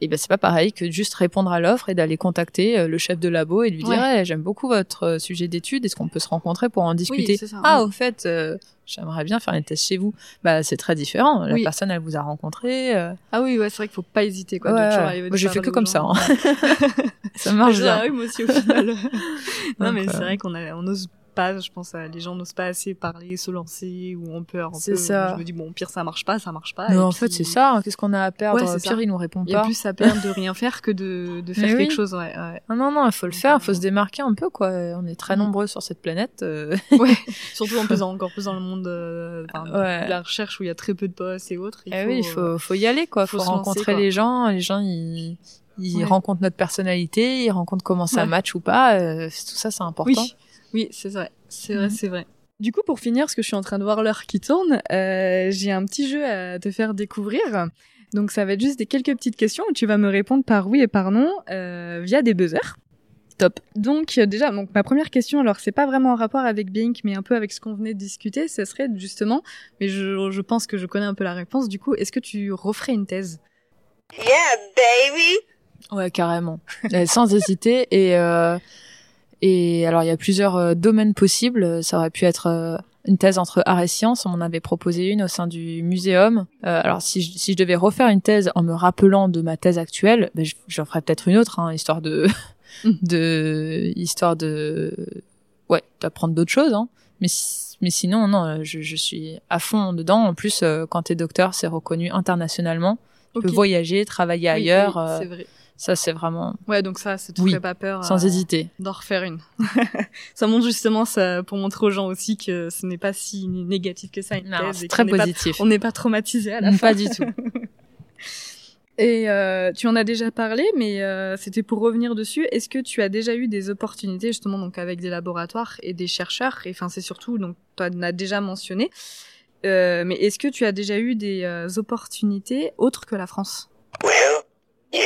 et ben c'est pas pareil que de juste répondre à l'offre et d'aller contacter euh, le chef de labo et lui dire Ouais. Eh, j'aime beaucoup votre euh, sujet d'étude, est-ce qu'on peut se rencontrer pour en discuter ça, Ah oui. au fait, euh, j'aimerais bien faire une thèse chez vous. Bah c'est très différent. La Oui. personne elle vous a rencontré. euh, Ah oui, ouais, c'est vrai qu'il faut pas hésiter quoi. Ouais, Moi, j'ai fait que comme gens. ça, ça marche Ah bien. oui, moi aussi au final. non mais c'est vrai qu'on a, on ose pas, je pense, à- les gens n'osent pas assez parler, se lancer ou ont peur. C'est ça. Je me dis bon, pire ça marche pas, ça marche pas. Mais en puis, fait c'est ça. hein, Qu'est-ce qu'on a à perdre? Ouais, Pire ça. il nous répond Il y a pas. plus à perdre de rien faire que de, de faire quelque chose, ouais. ouais. Non, non, non, il faut le faire, euh, il faut se démarquer un peu, quoi. On est très Mm. nombreux sur cette planète. euh, ouais. Surtout en plus, encore plus dans le monde euh, de la recherche où il y a très peu de postes et autres. Il eh faut, oui, il euh, faut, faut y aller, quoi. faut Faut, se rencontrer les gens. Les gens, ils, il Ouais. rencontre notre personnalité, il rencontre comment ça Ouais. match ou pas. euh, tout ça, c'est important. Oui, oui, c'est vrai, c'est vrai, Mhm. c'est vrai. Du coup, pour finir, parce que je suis en train de voir l'heure qui tourne, euh, j'ai un petit jeu à te faire découvrir. Donc, ça va être juste des quelques petites questions où tu vas me répondre par oui et par non euh, via des buzzers. Top. Donc, euh, déjà, donc ma première question, alors c'est pas vraiment en rapport avec Bink, mais un peu avec ce qu'on venait de discuter, ce serait justement, mais je, je pense que je connais un peu la réponse. Du coup, est-ce que tu referais une thèse? Yeah, baby. Ouais, carrément. Euh, Sans hésiter. Et, euh, et alors, il y a plusieurs euh, domaines possibles. Ça aurait pu être euh, une thèse entre art et sciences. On en avait proposé une au sein du muséum. Euh, alors, si je, si je devais refaire une thèse en me rappelant de ma thèse actuelle, ben, je- j'en ferais peut-être une autre, hein, histoire de, de, histoire de, ouais, d'apprendre d'autres choses. Hein. Mais, mais sinon, non, je, je suis à fond dedans. En plus, euh, quand t'es docteur, c'est reconnu internationalement. Tu peux voyager, travailler Oui, ailleurs. oui, c'est vrai. Ça, c'est vraiment Ouais, donc ça, ça te Oui, ferait pas peur. sans euh, hésiter. d'en refaire une. ça montre justement ça pour montrer aux gens aussi que ce n'est pas si négatif que ça une Non, thèse et très pas- positif. on n'est pas traumatisé à la Mm, fin. Pas du tout. Et euh, tu en as déjà parlé, mais euh, c'était pour revenir dessus. Est-ce que tu as déjà eu des opportunités justement donc avec des laboratoires et des chercheurs Et enfin, c'est surtout donc tu en as déjà mentionné. Euh, mais est-ce que tu as déjà eu des euh, opportunités autres que la France? Well, yes.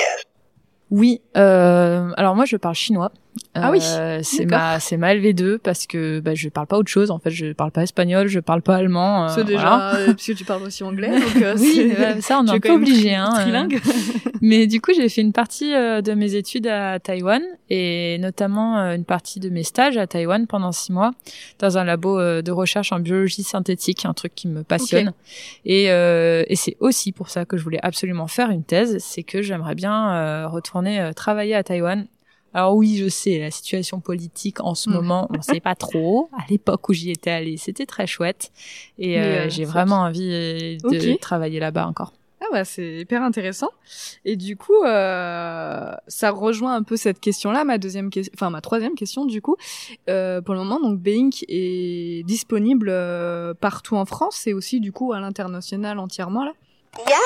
Oui. Euh, alors moi, je parle chinois. Ah oui, Euh, c'est ma c'est ma LV2 parce que bah, je parle pas autre chose. En fait, je parle pas espagnol, je parle pas allemand. euh, C'est déjà voilà. euh, puisque tu parles aussi anglais. Donc, Oui, euh, ça on est es un peu obligé. Hein, trilingue. Mais du coup, j'ai fait une partie de mes études à Taïwan et notamment une partie de mes stages à Taïwan pendant six mois dans un labo de recherche en biologie synthétique, un truc qui me passionne. Et, euh, et c'est aussi pour ça que je voulais absolument faire une thèse, c'est que j'aimerais bien euh, retourner euh, travailler à Taïwan. Alors oui, je sais, la situation politique en ce Mm. moment, on sait pas trop. À l'époque où j'y étais allée, c'était très chouette. Et euh, euh, j'ai vraiment envie de travailler là-bas encore. Ah bah c'est hyper intéressant. Et du coup, euh, ça rejoint un peu cette question-là, ma deuxième question, enfin ma troisième question du coup. Euh, pour le moment, donc Bink est disponible euh, partout en France et aussi du coup à l'international entièrement là? Yes.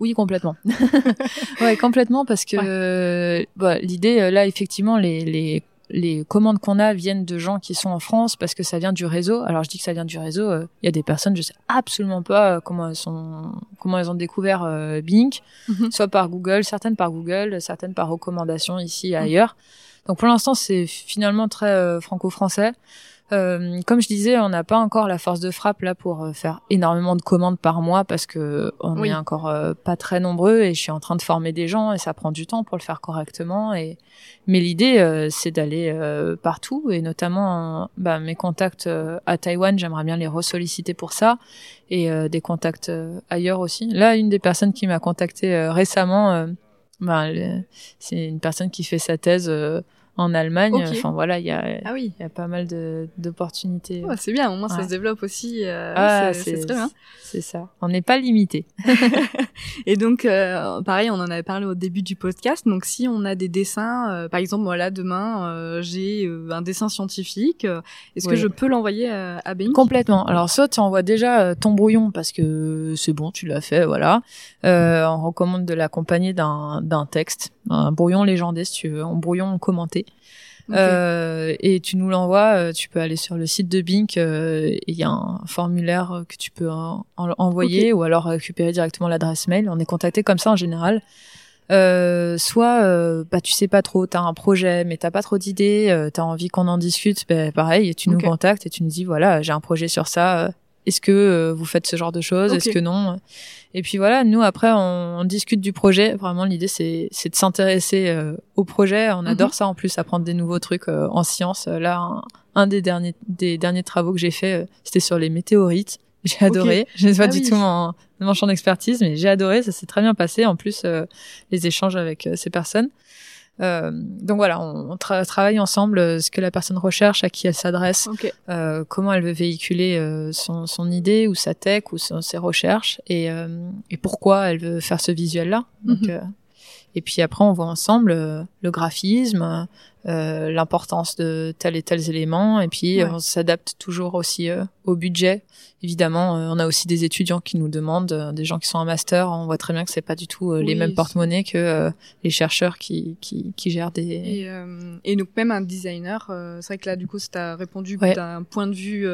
Oui, complètement. ouais, complètement, parce que euh, bah, l'idée, euh, là, effectivement, les, les, les commandes qu'on a viennent de gens qui sont en France parce que ça vient du réseau. Alors, je dis que ça vient du réseau. euh, Il y a des personnes, je sais absolument pas euh, comment elles sont, comment elles ont découvert euh, Bing, Mhm. soit par Google, certaines par Google, certaines par recommandation ici et ailleurs. Donc, pour l'instant, c'est finalement très euh, franco-français. Euh, comme je disais, on n'a pas encore la force de frappe là pour euh, faire énormément de commandes par mois parce que on Oui. est encore euh, pas très nombreux et je suis en train de former des gens et ça prend du temps pour le faire correctement. Et mais l'idée euh, c'est d'aller euh, partout et notamment bah, mes contacts à Taïwan, j'aimerais bien les ressolliciter pour ça et euh, des contacts ailleurs aussi. Là, une des personnes qui m'a contacté récemment, bah, c'est une personne qui fait sa thèse euh, en Allemagne. Enfin voilà, il y a Ah oui. y a pas mal de d'opportunités. Ouais, c'est bien, au moins ça se développe aussi. euh, Ah, c'est très bien. C'est ça. On n'est pas limité. Et donc, euh, pareil, on en avait parlé au début du podcast. Donc, si on a des dessins, euh, par exemple, voilà, demain, j'ai un dessin scientifique. Est-ce que je peux l'envoyer à, à Complètement. Alors soit tu envoies déjà ton brouillon parce que c'est bon, tu l'as fait, voilà. Euh, on recommande de l'accompagner d'un texte, un brouillon légendé si tu veux, un brouillon commenté. Euh, et tu nous l'envoies, euh, tu peux aller sur le site de Bink, euh, et il y a un formulaire que tu peux en- en- envoyer ou alors récupérer directement l'adresse mail. On est contacté comme ça en général. Euh, soit bah tu sais pas trop, t'as un projet mais t'as pas trop d'idées, euh, t'as envie qu'on en discute, ben pareil, tu nous contactes et tu nous dis voilà j'ai un projet sur ça. Est-ce que euh, vous faites ce genre de choses? Est-ce que non? Et puis voilà, nous après on, on discute du projet. Vraiment l'idée c'est c'est de s'intéresser euh, au projet. On Mhm. adore ça en plus, apprendre des nouveaux trucs euh, en sciences. Euh, Là un, un des derniers des derniers travaux que j'ai fait, euh, c'était sur les météorites. J'ai adoré. Je sais pas Ah du oui. tout mon, mon champ d'expertise, mais j'ai adoré. Ça s'est très bien passé. En plus, euh, les échanges avec ces personnes. Euh, donc voilà, on, on tra- travaille ensemble euh, ce que la personne recherche, à qui elle s'adresse, euh, comment elle veut véhiculer euh, son, son idée ou sa tech ou son- ses recherches et, euh, et pourquoi elle veut faire ce visuel-là. Mhm. Et puis après, on voit ensemble euh, le graphisme, euh, l'importance de tel et tel élément et puis Ouais. on s'adapte toujours aussi euh, au budget. Évidemment, on a aussi des étudiants qui nous demandent, des gens qui sont en master, on voit très bien que c'est pas du tout les mêmes porte-monnaies que les chercheurs qui, qui, qui gèrent des... Et, et donc même un designer, c'est vrai que là du coup tu as répondu Ouais. d'un point de vue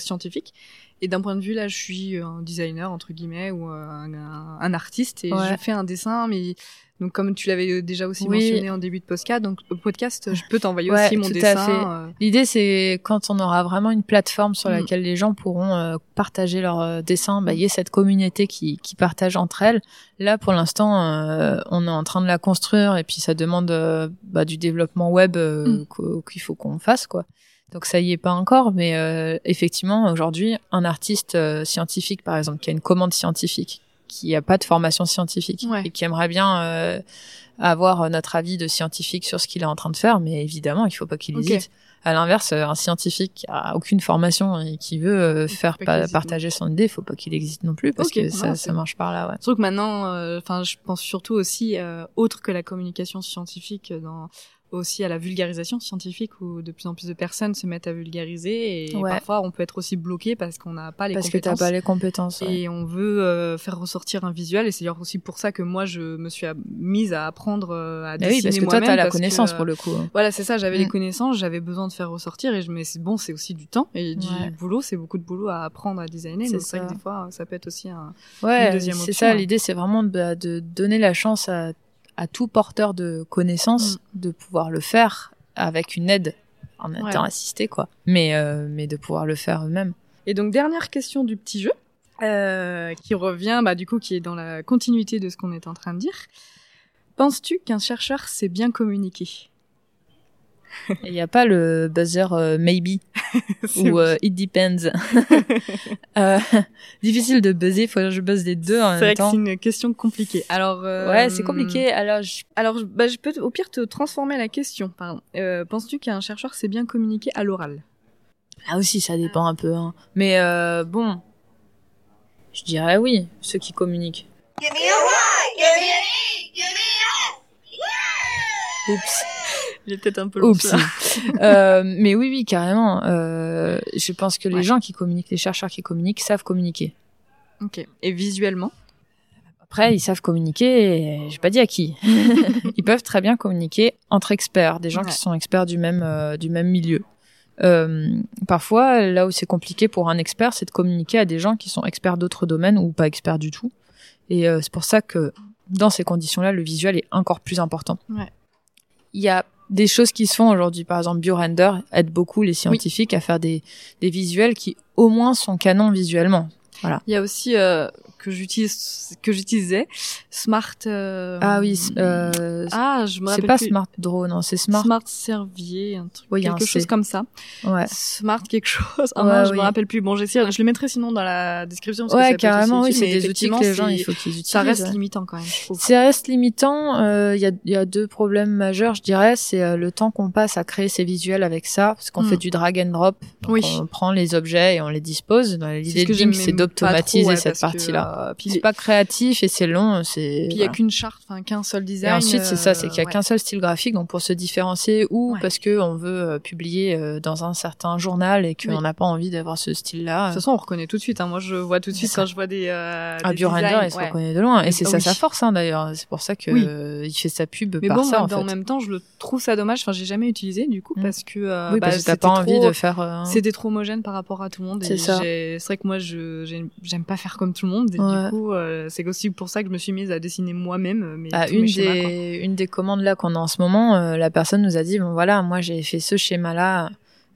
scientifique. Et d'un point de vue là je suis un designer entre guillemets ou euh, un, un- un artiste et Ouais. je fais un dessin mais donc comme tu l'avais déjà aussi Oui. mentionné en début de podcast donc au podcast je peux t'envoyer Ouais, aussi mon tout dessin. euh, L'idée, c'est quand on aura vraiment une plateforme sur Mm. laquelle les gens pourront euh, partager leurs euh, dessins, bah, il y ait cette communauté qui, qui partage entre elles. Là, pour l'instant, euh, on est en train de la construire et puis ça demande euh, bah, du développement web euh, Mm. qu'il faut qu'on fasse, quoi. Donc ça y est pas encore, mais euh, effectivement, aujourd'hui, un artiste euh, scientifique, par exemple, qui a une commande scientifique, qui a pas de formation scientifique Ouais. et qui aimerait bien euh, avoir euh, notre avis de scientifique sur ce qu'il est en train de faire, mais évidemment, il faut pas qu'il Ok. hésite. À l'inverse, euh, un scientifique qui a aucune formation et qui veut euh, faire pa- partager son idée, il faut pas qu'il existe non plus parce que ça, ça marche par là, ouais. Surtout que maintenant, euh, enfin, je pense surtout aussi, euh, autre que la communication scientifique, dans aussi à la vulgarisation scientifique où de plus en plus de personnes se mettent à vulgariser et Ouais. parfois on peut être aussi bloqué parce qu'on n'a pas les Parce que t'as compétences pas les compétences. ouais. et on veut euh, faire ressortir un visuel et c'est d'ailleurs aussi pour ça que moi je me suis mise à apprendre euh, à Mais dessiner oui, parce que toi, t'as la que, connaissance euh, pour le coup. hein. voilà, c'est ça, j'avais les connaissances, j'avais besoin de faire ressortir et je c'est bon, c'est aussi du temps et du Ouais. boulot, c'est beaucoup de boulot à apprendre à designer. C'est vrai que ça. des fois ça peut être aussi un Ouais, c'est ça. hein. L'idée, c'est vraiment de, de donner la chance à, à tout porteur de connaissances Mm. de pouvoir le faire avec une aide en Ouais. temps assistée, quoi. Mais, euh, mais de pouvoir le faire eux-mêmes. Et donc dernière question du petit jeu, euh, qui revient, bah du coup, qui est dans la continuité de ce qu'on est en train de dire. Penses-tu qu'un chercheur sait bien communiquer? Il n'y a pas le buzzer euh, maybe ou euh, it depends. Euh, difficile de buzzer, faut que je buzz les deux en c'est même vrai que temps. c'est une question compliquée. Alors euh, Ouais, c'est compliqué. Alors, je- Alors, je- bah, je peux au pire te transformer la question. Pardon. Euh, Penses-tu qu'un chercheur sait bien communiquer à l'oral? Là aussi, ça dépend un peu. Hein. Mais euh, bon, je dirais oui, ceux qui communiquent. Give me a Y, give me an E, give me an Oups. Il est peut-être un peu long. Oups. Euh, mais oui, oui, carrément. Euh, je pense que les Ouais. gens qui communiquent, les chercheurs qui communiquent, savent communiquer. Ok. Et visuellement? Après, ils savent communiquer, j'ai pas dit à qui. ils peuvent très bien communiquer entre experts, des gens Ouais. qui sont experts du même, euh, du même milieu. Parfois, là où c'est compliqué pour un expert, c'est de communiquer à des gens qui sont experts d'autres domaines ou pas experts du tout. Et c'est pour ça que dans ces conditions-là, le visuel est encore plus important. Ouais. Il y a des choses qui se font aujourd'hui. Par exemple, BioRender aide beaucoup les scientifiques à faire des, des visuels qui au moins sont canons visuellement. Il y a aussi euh, que j'utilise que j'utilisais Smart. euh, Ah oui, euh, ah, je me c'est rappelle pas plus. Smart Drone, non, c'est Smart. Smart Servier, un truc, Oui, un quelque chose comme ça. Ouais. Smart quelque chose. Ah Ouais, non, je oui. me rappelle plus. Bon, j'essaie. Je le mettrai sinon dans la description. Parce que ça carrément, oui, c'est des outils que les gens, c'est- il faut qu'ils utilisent. Ça reste ouais. limitant quand même. Ça reste limitant. euh, Il y, a, il y a deux problèmes majeurs, je dirais. C'est euh, le temps qu'on passe à créer ces visuels avec ça, parce qu'on Mm. fait du drag and drop. Oui. On prend les objets et on les dispose. C'est L'idée de c'est pas d'automatiser cette parce que, euh, puis C'est pas créatif et c'est long. C'est Puis il y a voilà. qu'une charte, enfin qu'un seul Et design. ensuite, c'est ça, euh, c'est qu'il y a ouais. qu'un seul style graphique, donc pour se différencier, ou Ouais. parce que on veut euh, publier euh, dans un certain journal et qu'on Oui. n'a pas envie d'avoir ce style-là. De toute façon, on reconnaît tout de suite. Hein. Moi, je vois tout de suite quand je vois des. Euh, Un des designs, il se ouais. reconnaît de loin. Et c'est Ah ça oui. sa force, hein, d'ailleurs. C'est pour ça que Oui. euh, il fait sa pub Mais par bon, ça, en en fait. même temps, je le trouve ça dommage. Enfin, j'ai jamais utilisé du coup Mm. parce que euh, oui, bah, parce que t'as pas envie trop- de faire. euh, C'était trop homogène par rapport à tout le monde. C'est et ça. C'est vrai que moi, je j'ai- j'aime pas faire comme tout le monde. Ouais. du coup, euh, c'est aussi pour ça que je me suis mise à dessiner moi-même. Mais Ah, une mes schémas, des une des commandes là qu'on a en ce moment, euh, la personne nous a dit bon voilà, moi j'ai fait ce schéma là.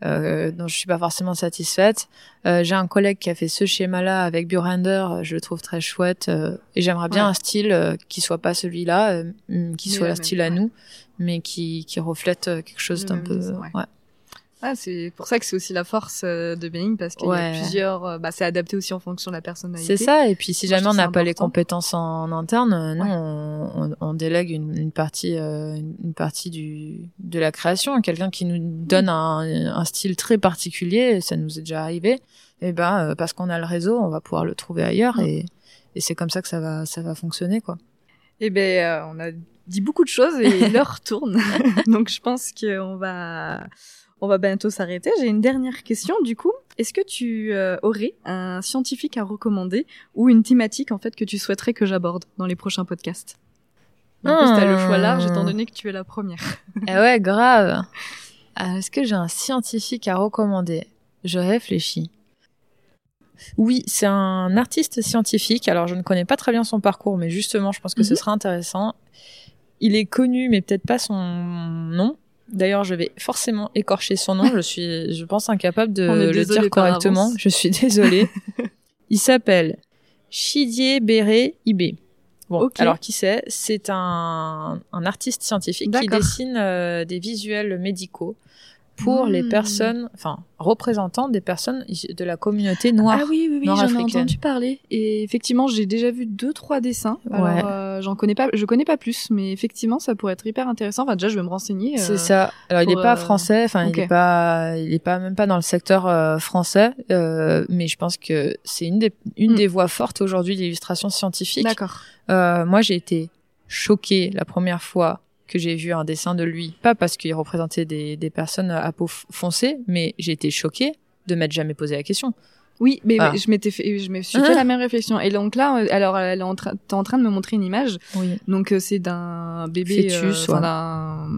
Euh, dont je suis pas forcément satisfaite. Euh, j'ai un collègue qui a fait ce schéma-là avec BioRender, euh, je le trouve très chouette euh, et j'aimerais bien Ouais. un style euh, qui soit pas celui-là, euh, qui soit un style à nous, mais qui qui reflète euh, quelque chose d'un peu. ouais. Ah, c'est pour ça que c'est aussi la force euh, de Bing parce qu'il y a plusieurs. euh, Bah, c'est adapté aussi en fonction de la personnalité. C'est ça, et puis si Moi, jamais on n'a pas les compétences en, en interne, euh, Ouais. on, on, on délègue une, une partie, euh, une partie du de la création, quelqu'un qui nous donne un, un style très particulier, ça nous est déjà arrivé. Et ben euh, parce qu'on a le réseau, on va pouvoir le trouver ailleurs et, et c'est comme ça que ça va ça va fonctionner quoi. Eh ben, on a dit beaucoup de choses et l'heure tourne. Donc je pense qu'on va on va bientôt s'arrêter. J'ai une dernière question du coup. Est-ce que tu euh, aurais un scientifique à recommander ou une thématique en fait que tu souhaiterais que j'aborde dans les prochains podcasts? En plus, t'as le choix large étant donné que tu es la première. Eh ouais, grave. Euh, Est-ce que j'ai un scientifique à recommander? Je réfléchis. Oui, c'est un artiste scientifique. Alors, je ne connais pas très bien son parcours, mais justement, je pense que ce Mhm. sera intéressant. Il est connu, mais peut-être pas son nom. D'ailleurs, je vais forcément écorcher son nom. Je suis, je pense, incapable de le dire correctement. Je suis désolée. Il s'appelle Chidie Béré Ibé. Bon, alors qui c'est? C'est un, un artiste scientifique qui dessine euh, des visuels médicaux pour les Hmm. personnes, enfin, représentant des personnes de la communauté noire. Ah oui, oui, oui, j'en ai entendu parler. Et effectivement, j'ai déjà vu deux, trois dessins. Ouais. Alors, euh, j'en connais pas, je connais pas plus, mais effectivement, ça pourrait être hyper intéressant. Enfin, déjà, je vais me renseigner. euh, C'est ça. Alors, il n'est pas euh, français, enfin, il est pas, il est pas même pas dans le secteur français, mais je pense que c'est une des, une Hmm. des voies fortes aujourd'hui de l'illustration scientifique. D'accord. Moi, j'ai été choquée la première fois que j'ai vu un dessin de lui, pas parce qu'il représentait des, des personnes à peau foncée, mais j'ai été choquée de m'être jamais posé la question. Oui, mais Ah. mais je m'étais fait, je me suis Ah. fait la même réflexion. Et donc là, euh, alors, elle est en train, t'es en train de me montrer une image. Oui. Donc, euh, c'est d'un bébé, Fœtus, euh, ouais. d'un,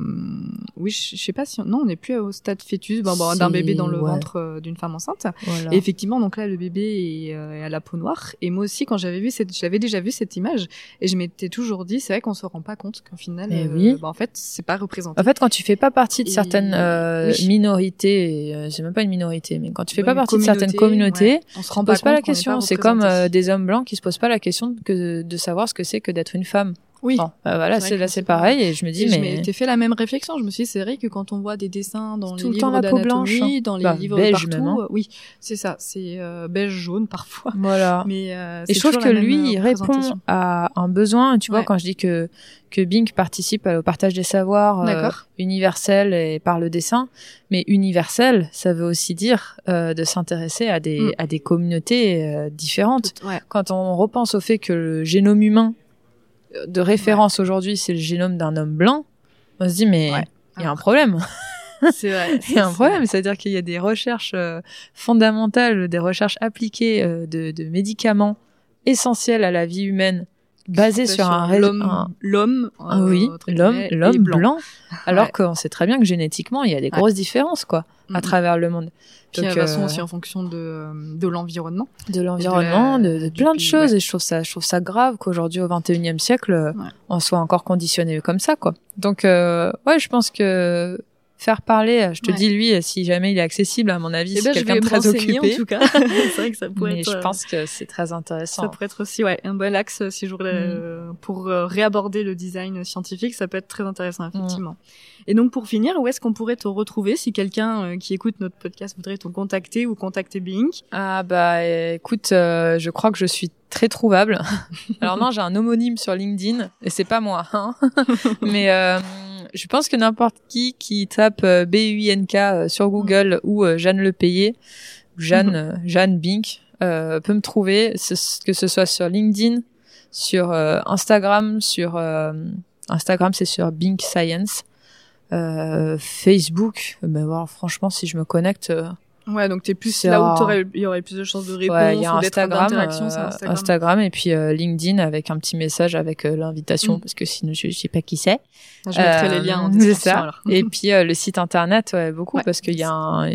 oui, je je sais pas si, on- non, on n'est plus au stade fœtus, bon, bon, d'un bébé dans le ouais. ventre euh, d'une femme enceinte. Voilà. Et effectivement, donc là, le bébé est, euh, est à la peau noire. Et moi aussi, quand j'avais vu cette, j'avais déjà vu cette image, et je m'étais toujours dit, c'est vrai qu'on se rend pas compte qu'en final, Eh euh, oui. bah, en fait, c'est pas représenté. En fait, quand tu fais pas partie de Et- certaines euh, oui. minorités, et, euh, c'est même pas une minorité, mais quand tu fais pas partie de certaines communauté, ouais. on se rend pose pas, la question. C'est comme euh, des hommes blancs qui se posent pas la question que de savoir ce que c'est que d'être une femme. Oui. Bon, bah voilà, C'est là c'est pareil et je me dis Et mais m'étais fait la même réflexion. Je me suis dit, c'est vrai que quand on voit des dessins dans Tout les le temps livres la peau blanche, d'anatomie, hein. dans les Bah, livres beige partout, même, hein. euh, oui, c'est ça, c'est euh, beige jaune parfois. voilà. Mais euh, Et je trouve que lui, euh, il répond à un besoin. Tu vois, quand je dis que que Bing participe au partage des savoirs euh, D'accord. universel et par le dessin, mais universel, ça veut aussi dire euh, de s'intéresser à des Mm. à des communautés euh, différentes. Ouais. Quand on repense au fait que le génome humain de référence aujourd'hui, c'est le génome d'un homme blanc, on se dit mais Ouais. il y a un problème. C'est vrai. Il y a un problème, c'est-à-dire qu'il y a des recherches euh, fondamentales, des recherches appliquées euh, de, de médicaments essentiels à la vie humaine, basées sur un l'homme, l'homme, ah euh, oui, entre l'homme, l'homme blanc, alors Ouais. qu'on sait très bien que génétiquement il y a des Ouais. grosses différences quoi à travers le monde. Puis Donc, de toute façon euh, aussi en fonction de, de l'environnement. de l'environnement, de, plein de choses ouais. et je trouve ça, je trouve ça grave qu'aujourd'hui au 21e siècle euh, on soit encore conditionné comme ça quoi. Donc euh, ouais, je pense que faire parler, je te Ouais. dis lui, si jamais il est accessible, à mon avis, Eh c'est ben, je quelqu'un de très occupé. en tout cas. c'est vrai que ça pourrait Mais être. je euh, pense que c'est très intéressant. Ça pourrait être aussi ouais, un bon axe euh, si je voulais, Mm. euh, pour euh, réaborder le design scientifique, ça peut être très Mm. intéressant effectivement. Et donc pour finir, où est-ce qu'on pourrait te retrouver si quelqu'un euh, qui écoute notre podcast voudrait te contacter ou contacter Bing Ah bah euh, écoute, euh, je crois que je suis très trouvable. Alors non, j'ai un homonyme sur LinkedIn et c'est pas moi, hein. Mais euh, je pense que n'importe qui qui tape euh, B-U-I-N-K euh, sur Google ou euh, Jeanne Le Payet, ou Jeanne euh, Jeanne Bink euh, peut me trouver, que ce soit sur LinkedIn, sur euh, Instagram, sur euh, Instagram c'est sur Bink Science. Euh, Facebook, ben voilà, franchement, si je me connecte, euh, Ouais, donc t'es plus là où il y aurait plus de chances de réponse Ouais, il y a ou d'être Instagram, d'interaction, c'est euh, Instagram. Instagram et puis euh, LinkedIn avec un petit message avec euh, l'invitation Mm. parce que sinon je, je sais pas qui c'est. Ah, Je mettrai les liens en description ça. alors. Et puis le site internet, ouais, beaucoup Ouais. parce qu'il y a un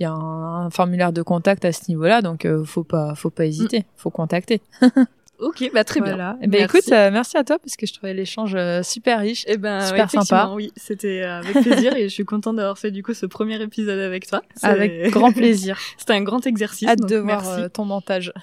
il y a un formulaire de contact à ce niveau-là, donc euh, faut pas faut pas hésiter, faut contacter. Ok, bah très bien. Voilà. Merci. écoute, euh, merci à toi parce que je trouvais l'échange euh, super riche. Eh ben, Super ouais, sympa. Oui, c'était euh, avec plaisir et je suis contente d'avoir fait du coup ce premier épisode avec toi. Avec grand plaisir. C'était un grand exercice. Hâte donc de voir ton montage.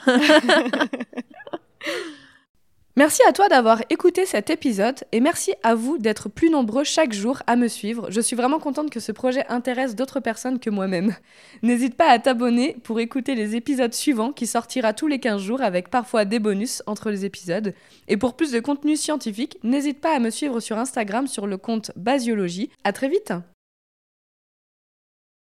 Merci à toi d'avoir écouté cet épisode et merci à vous d'être plus nombreux chaque jour à me suivre. Je suis vraiment contente que ce projet intéresse d'autres personnes que moi-même. N'hésite pas à t'abonner pour écouter les épisodes suivants qui sortira tous les 15 jours avec parfois des bonus entre les épisodes. Et pour plus de contenu scientifique, n'hésite pas à me suivre sur Instagram sur le compte Basiologie. À très vite